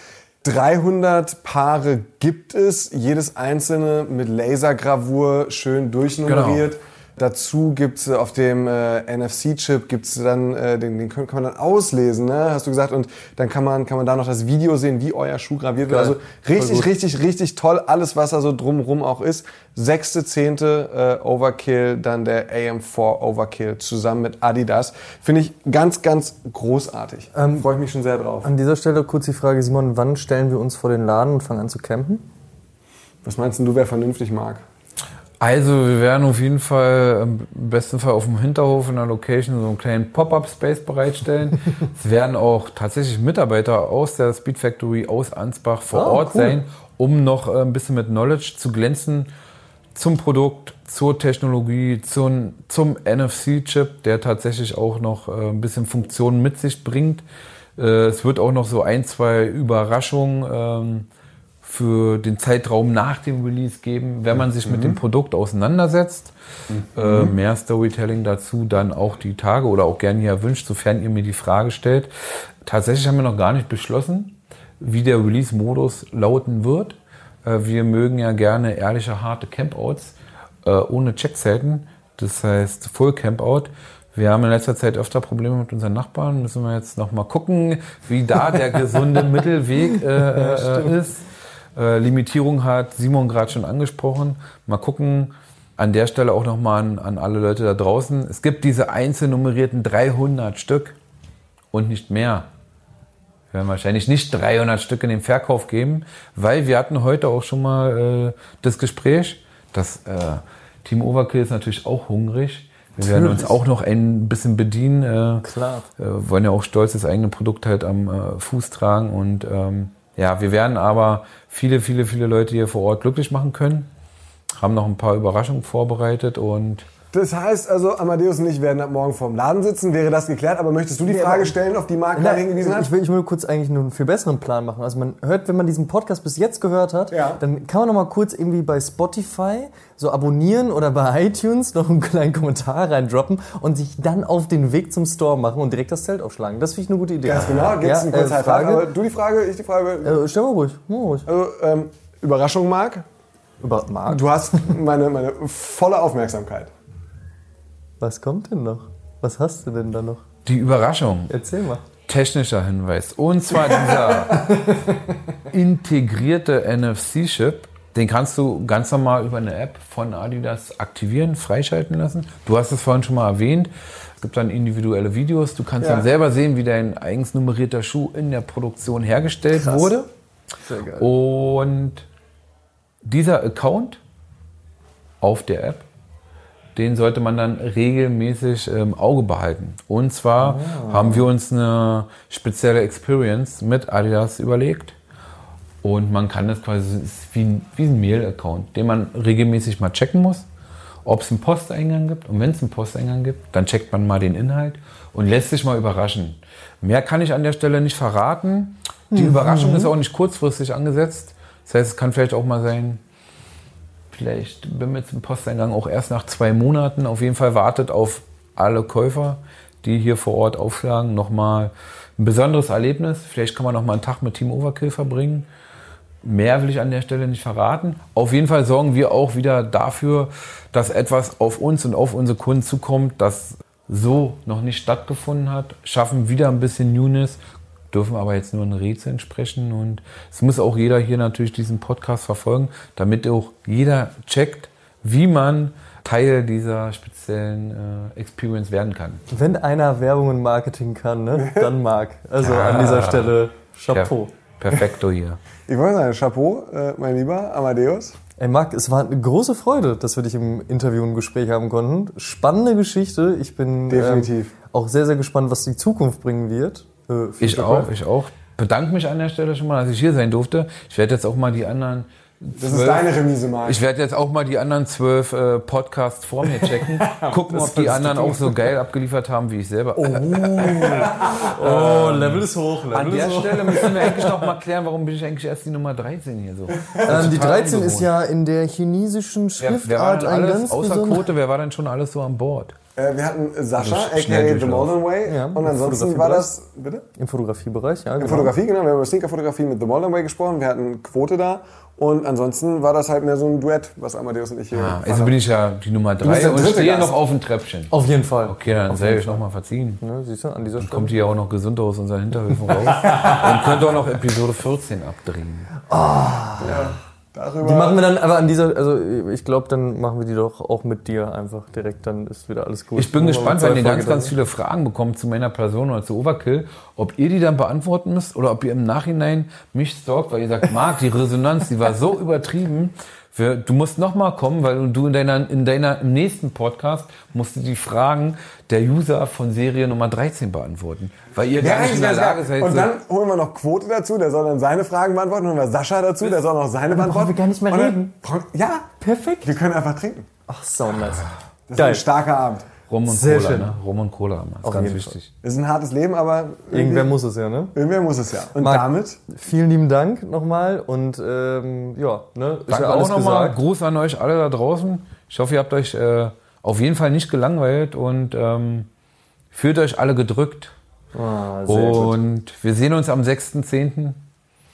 S1: 300 Paare gibt es, jedes einzelne mit Lasergravur schön durchnummeriert. Dazu gibt's äh, auf dem äh, NFC-Chip gibt's dann äh, den, den kann, man dann auslesen, ne? hast du gesagt, und dann kann man kann man da noch das Video sehen, wie euer Schuh graviert wird. Also richtig, richtig, richtig toll. Alles, was da so drumrum auch ist. Sechste, zehnte äh, Overkill, dann der AM4 Overkill zusammen mit Adidas. Finde ich ganz, ganz großartig.
S2: Ähm,
S1: Freue ich mich schon sehr drauf.
S2: An dieser Stelle kurz die Frage, Simon, wann stellen wir uns vor den Laden und fangen an zu campen?
S1: Was meinst denn du, wer vernünftig mag?
S3: Also wir werden auf jeden Fall im besten Fall auf dem Hinterhof in der Location so einen kleinen Pop-Up-Space bereitstellen. [LAUGHS] es werden auch tatsächlich Mitarbeiter aus der Speed Factory aus Ansbach vor
S2: Ah,
S3: Ort
S2: cool.
S3: sein, um noch äh, ein bisschen mit Knowledge zu glänzen zum Produkt, zur Technologie, zum, zum NFC-Chip, der tatsächlich auch noch äh, ein bisschen Funktionen mit sich bringt. Äh, es wird auch noch so ein, zwei Überraschungen ähm, für den Zeitraum nach dem Release geben, wenn man sich mit dem Produkt auseinandersetzt. Äh, mehr Storytelling dazu dann auch die Tage oder auch gerne hier erwünscht, sofern ihr mir die Frage stellt. Tatsächlich haben wir noch gar nicht beschlossen, wie der Release-Modus lauten wird. Äh, wir mögen ja gerne ehrliche, harte Campouts äh, ohne Checkzeiten. Das heißt Full Campout. Wir haben in letzter Zeit öfter Probleme mit unseren Nachbarn. Müssen wir jetzt noch mal gucken, wie da der [LAUGHS] gesunde Mittelweg äh, äh, ist. Äh, Limitierung hat Simon gerade schon angesprochen. Mal gucken. An der Stelle auch noch mal an, an alle Leute da draußen. Es gibt diese einzelnummerierten 300 Stück und nicht mehr. Wir werden wahrscheinlich nicht 300 Stück in den Verkauf geben, weil wir hatten heute auch schon mal äh, das Gespräch, dass äh, Team Overkill ist natürlich auch hungrig. Wir werden uns auch noch ein bisschen bedienen. Äh,
S2: Klar.
S3: Äh, wollen ja auch stolz das eigene Produkt halt am äh, Fuß tragen und ähm, ja, wir werden aber viele, viele, viele Leute hier vor Ort glücklich machen können. Haben noch ein paar Überraschungen vorbereitet und
S1: Das heißt also, Amadeus und ich werden ab morgen vorm Laden sitzen. Wäre das geklärt? Aber möchtest du die Frage stellen, auf die Marc gerade hingewiesen hat?
S2: ich will, ich nur kurz eigentlich nur einen viel besseren Plan machen. Also man hört, wenn man diesen Podcast bis jetzt gehört hat,
S1: Ja.
S2: dann kann man noch mal kurz irgendwie bei Spotify so abonnieren oder bei [LAUGHS] iTunes noch einen kleinen Kommentar reindroppen und sich dann auf den Weg zum Store machen und direkt das Zelt aufschlagen. Das finde ich eine gute Idee.
S1: Ganz genau, gibt es
S2: ja,
S1: einen
S2: äh,
S1: kurzen Frage. Aber du die Frage, ich die Frage.
S2: Äh, stell mal ruhig, mal ruhig.
S1: Also, ähm, Überraschung, Marc.
S2: Über Marc,
S1: Du hast meine, meine volle Aufmerksamkeit.
S2: Was kommt denn noch? Was hast du denn da noch?
S3: die Überraschung.
S2: Erzähl mal.
S3: Technischer Hinweis. Und zwar dieser [LAUGHS] integrierte NFC-Chip. Den kannst du ganz normal über eine App von Adidas aktivieren, freischalten lassen. Du hast es vorhin schon mal erwähnt. Es gibt dann individuelle Videos. Du kannst
S1: Ja.
S3: dann selber sehen, wie dein eigens nummerierter Schuh in der Produktion hergestellt wurde.
S2: Sehr geil.
S3: Und dieser Account auf der App, den sollte man dann regelmäßig im Auge behalten. Und zwar haben wir uns eine spezielle Experience mit Adidas überlegt. Und man kann das quasi, ist wie ein, wie ein Mail-Account, den man regelmäßig mal checken muss, ob es einen Posteingang gibt. Und wenn es einen Posteingang gibt, dann checkt man mal den Inhalt und lässt sich mal überraschen. Mehr kann ich an der Stelle nicht verraten. Die Überraschung ist auch nicht kurzfristig angesetzt. Das heißt, es kann vielleicht auch mal sein, vielleicht bimmelt im Posteingang auch erst nach zwei Monaten. Auf jeden Fall wartet auf alle Käufer, die hier vor Ort aufschlagen, nochmal ein besonderes Erlebnis. Vielleicht kann man noch mal einen Tag mit Team Overkill verbringen. Mehr will ich an der Stelle nicht verraten. Auf jeden Fall sorgen wir auch wieder dafür, dass etwas auf uns und auf unsere Kunden zukommt, das so noch nicht stattgefunden hat. Schaffen wieder ein bisschen Newness, dürfen aber jetzt nur ein Rätsel entsprechen. Und es muss auch jeder hier natürlich diesen Podcast verfolgen, damit auch jeder checkt, wie man Teil dieser speziellen äh, Experience werden kann.
S2: Wenn einer Werbung und Marketing kann, ne, [LAUGHS] dann Marc. Also an dieser Stelle Chapeau.
S3: Perfekto hier. [LAUGHS]
S1: Ich wollte sagen, Chapeau, äh, mein lieber Amadeus.
S2: Ey Marc, es war eine große Freude, dass wir dich im Interview und Gespräch haben konnten. Spannende Geschichte. Ich bin
S1: Definitiv.
S2: Ähm, auch sehr, sehr gespannt, was die Zukunft bringen wird.
S3: Äh, ich auch, ich auch. Bedanke mich an der Stelle schon mal, dass ich hier sein durfte. Ich werde jetzt auch mal die anderen
S1: das ist deine Remise, Marc.
S3: Ich werde jetzt auch mal die anderen zwölf äh, Podcasts vor mir checken. [LAUGHS] Gucken, ob die anderen auch so geil abgeliefert haben wie ich selber.
S2: Oh, [LAUGHS] oh Level ist hoch. Level
S3: An der
S2: hoch.
S3: Stelle müssen wir eigentlich noch mal klären, warum bin ich eigentlich erst die Nummer 13 hier so.
S2: Ähm, die 13 ist ja in der chinesischen
S3: Wer, wer
S2: Schriftart
S3: denn
S2: ein
S3: alles,
S2: ganz
S3: außer Quote, wer war denn schon alles so an Bord?
S1: Äh, wir hatten Sascha,
S3: Also
S1: aka
S3: schnell
S1: The. Modern Way.
S2: Ja,
S1: und ansonsten war das, bitte?
S2: Im Fotografiebereich, ja.
S1: In
S2: Genau.
S1: Fotografie, genau. Wir haben über Sneakerfotografie mit The Modern Way gesprochen. Wir hatten Quote da. Und ansonsten war das halt mehr so ein Duett, was Amadeus und ich hier
S3: Ah,
S1: gemacht
S3: also
S1: haben.
S3: bin ich ja die Nummer
S1: bist
S3: 3
S1: der
S3: und stehe
S1: Gast.
S3: noch auf dem Treppchen.
S2: Auf jeden Fall.
S3: Okay, dann sei ich noch mal verziehen.
S2: Ne, siehst du, an dieser Stelle.
S3: Kommt hier auch noch gesund aus unseren Hinterhöfen raus. [LAUGHS] und könnt auch noch Episode 14 abdrehen.
S1: Darüber
S2: Die machen wir dann aber an dieser, also ich glaube, dann machen wir die doch auch mit dir einfach direkt, dann ist wieder alles gut.
S3: Ich bin gespannt, wenn ihr ganz, ganz viele Fragen bekommt zu meiner Person oder zu Overkill, ob ihr die dann beantworten müsst oder ob ihr im Nachhinein mich stalkt, weil ihr sagt, Marc, die Resonanz, die war so übertrieben. Wir, du musst noch mal kommen, weil du in deiner, in deiner, im nächsten Podcast musst du die Fragen der User von Serie Nummer 13 beantworten. Weil ihr
S1: Ja,
S3: gar nicht in der Lage seid,
S1: Und
S3: so-
S1: dann holen wir noch Quote dazu, der soll dann seine Fragen beantworten. Holen wir Sascha dazu, der soll noch seine beantworten.
S2: wir gar nicht mehr
S1: dann-
S2: reden.
S1: Ja,
S2: Perfekt.
S1: wir können einfach trinken.
S2: Ach, so nice.
S1: Das ist
S2: Geil.
S1: ein starker Abend.
S3: Rum und
S2: Sehr
S3: Cola,
S2: schön.
S3: ne? Rum und Cola, ist
S2: Auf
S3: ganz
S2: jeden
S3: wichtig.
S1: Ist ein hartes Leben, aber
S2: Irgendwer muss es ja, ne?
S1: irgendwer muss es ja. Und
S2: Marc,
S1: damit
S2: Vielen lieben Dank nochmal und ähm, ja, ne, ist
S3: Danke
S2: ja alles
S3: auch nochmal. Gruß an euch alle da draußen. Ich hoffe, ihr habt euch äh, auf jeden Fall nicht gelangweilt und ähm, fühlt euch alle gedrückt.
S2: Ah, sehr gut.
S3: Und wir sehen uns am 6.10.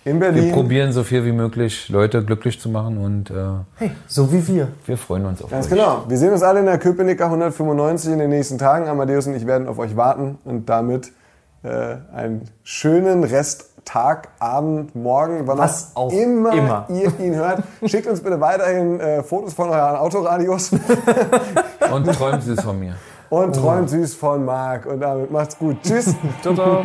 S1: in
S3: Wir
S1: Berlin.
S3: probieren so viel wie möglich, Leute glücklich zu machen und äh,
S2: Hey, so wie wir.
S3: wir freuen uns auf
S1: Ganz
S3: euch.
S1: genau. Wir sehen uns alle in der Köpenicker 195 in den nächsten Tagen. Amadeus und ich werden auf euch warten und damit äh, einen schönen Resttag, Abend, Morgen, wann
S2: Was auch
S1: immer,
S2: immer.
S1: ihr ihn hört. [LAUGHS] Schickt uns bitte weiterhin äh, Fotos von euren Autoradios [LAUGHS]
S3: Und träumt süß von mir.
S1: und träumt süß von Marc. Und damit macht's gut. Tschüss. [LAUGHS]
S2: Ciao, ciao.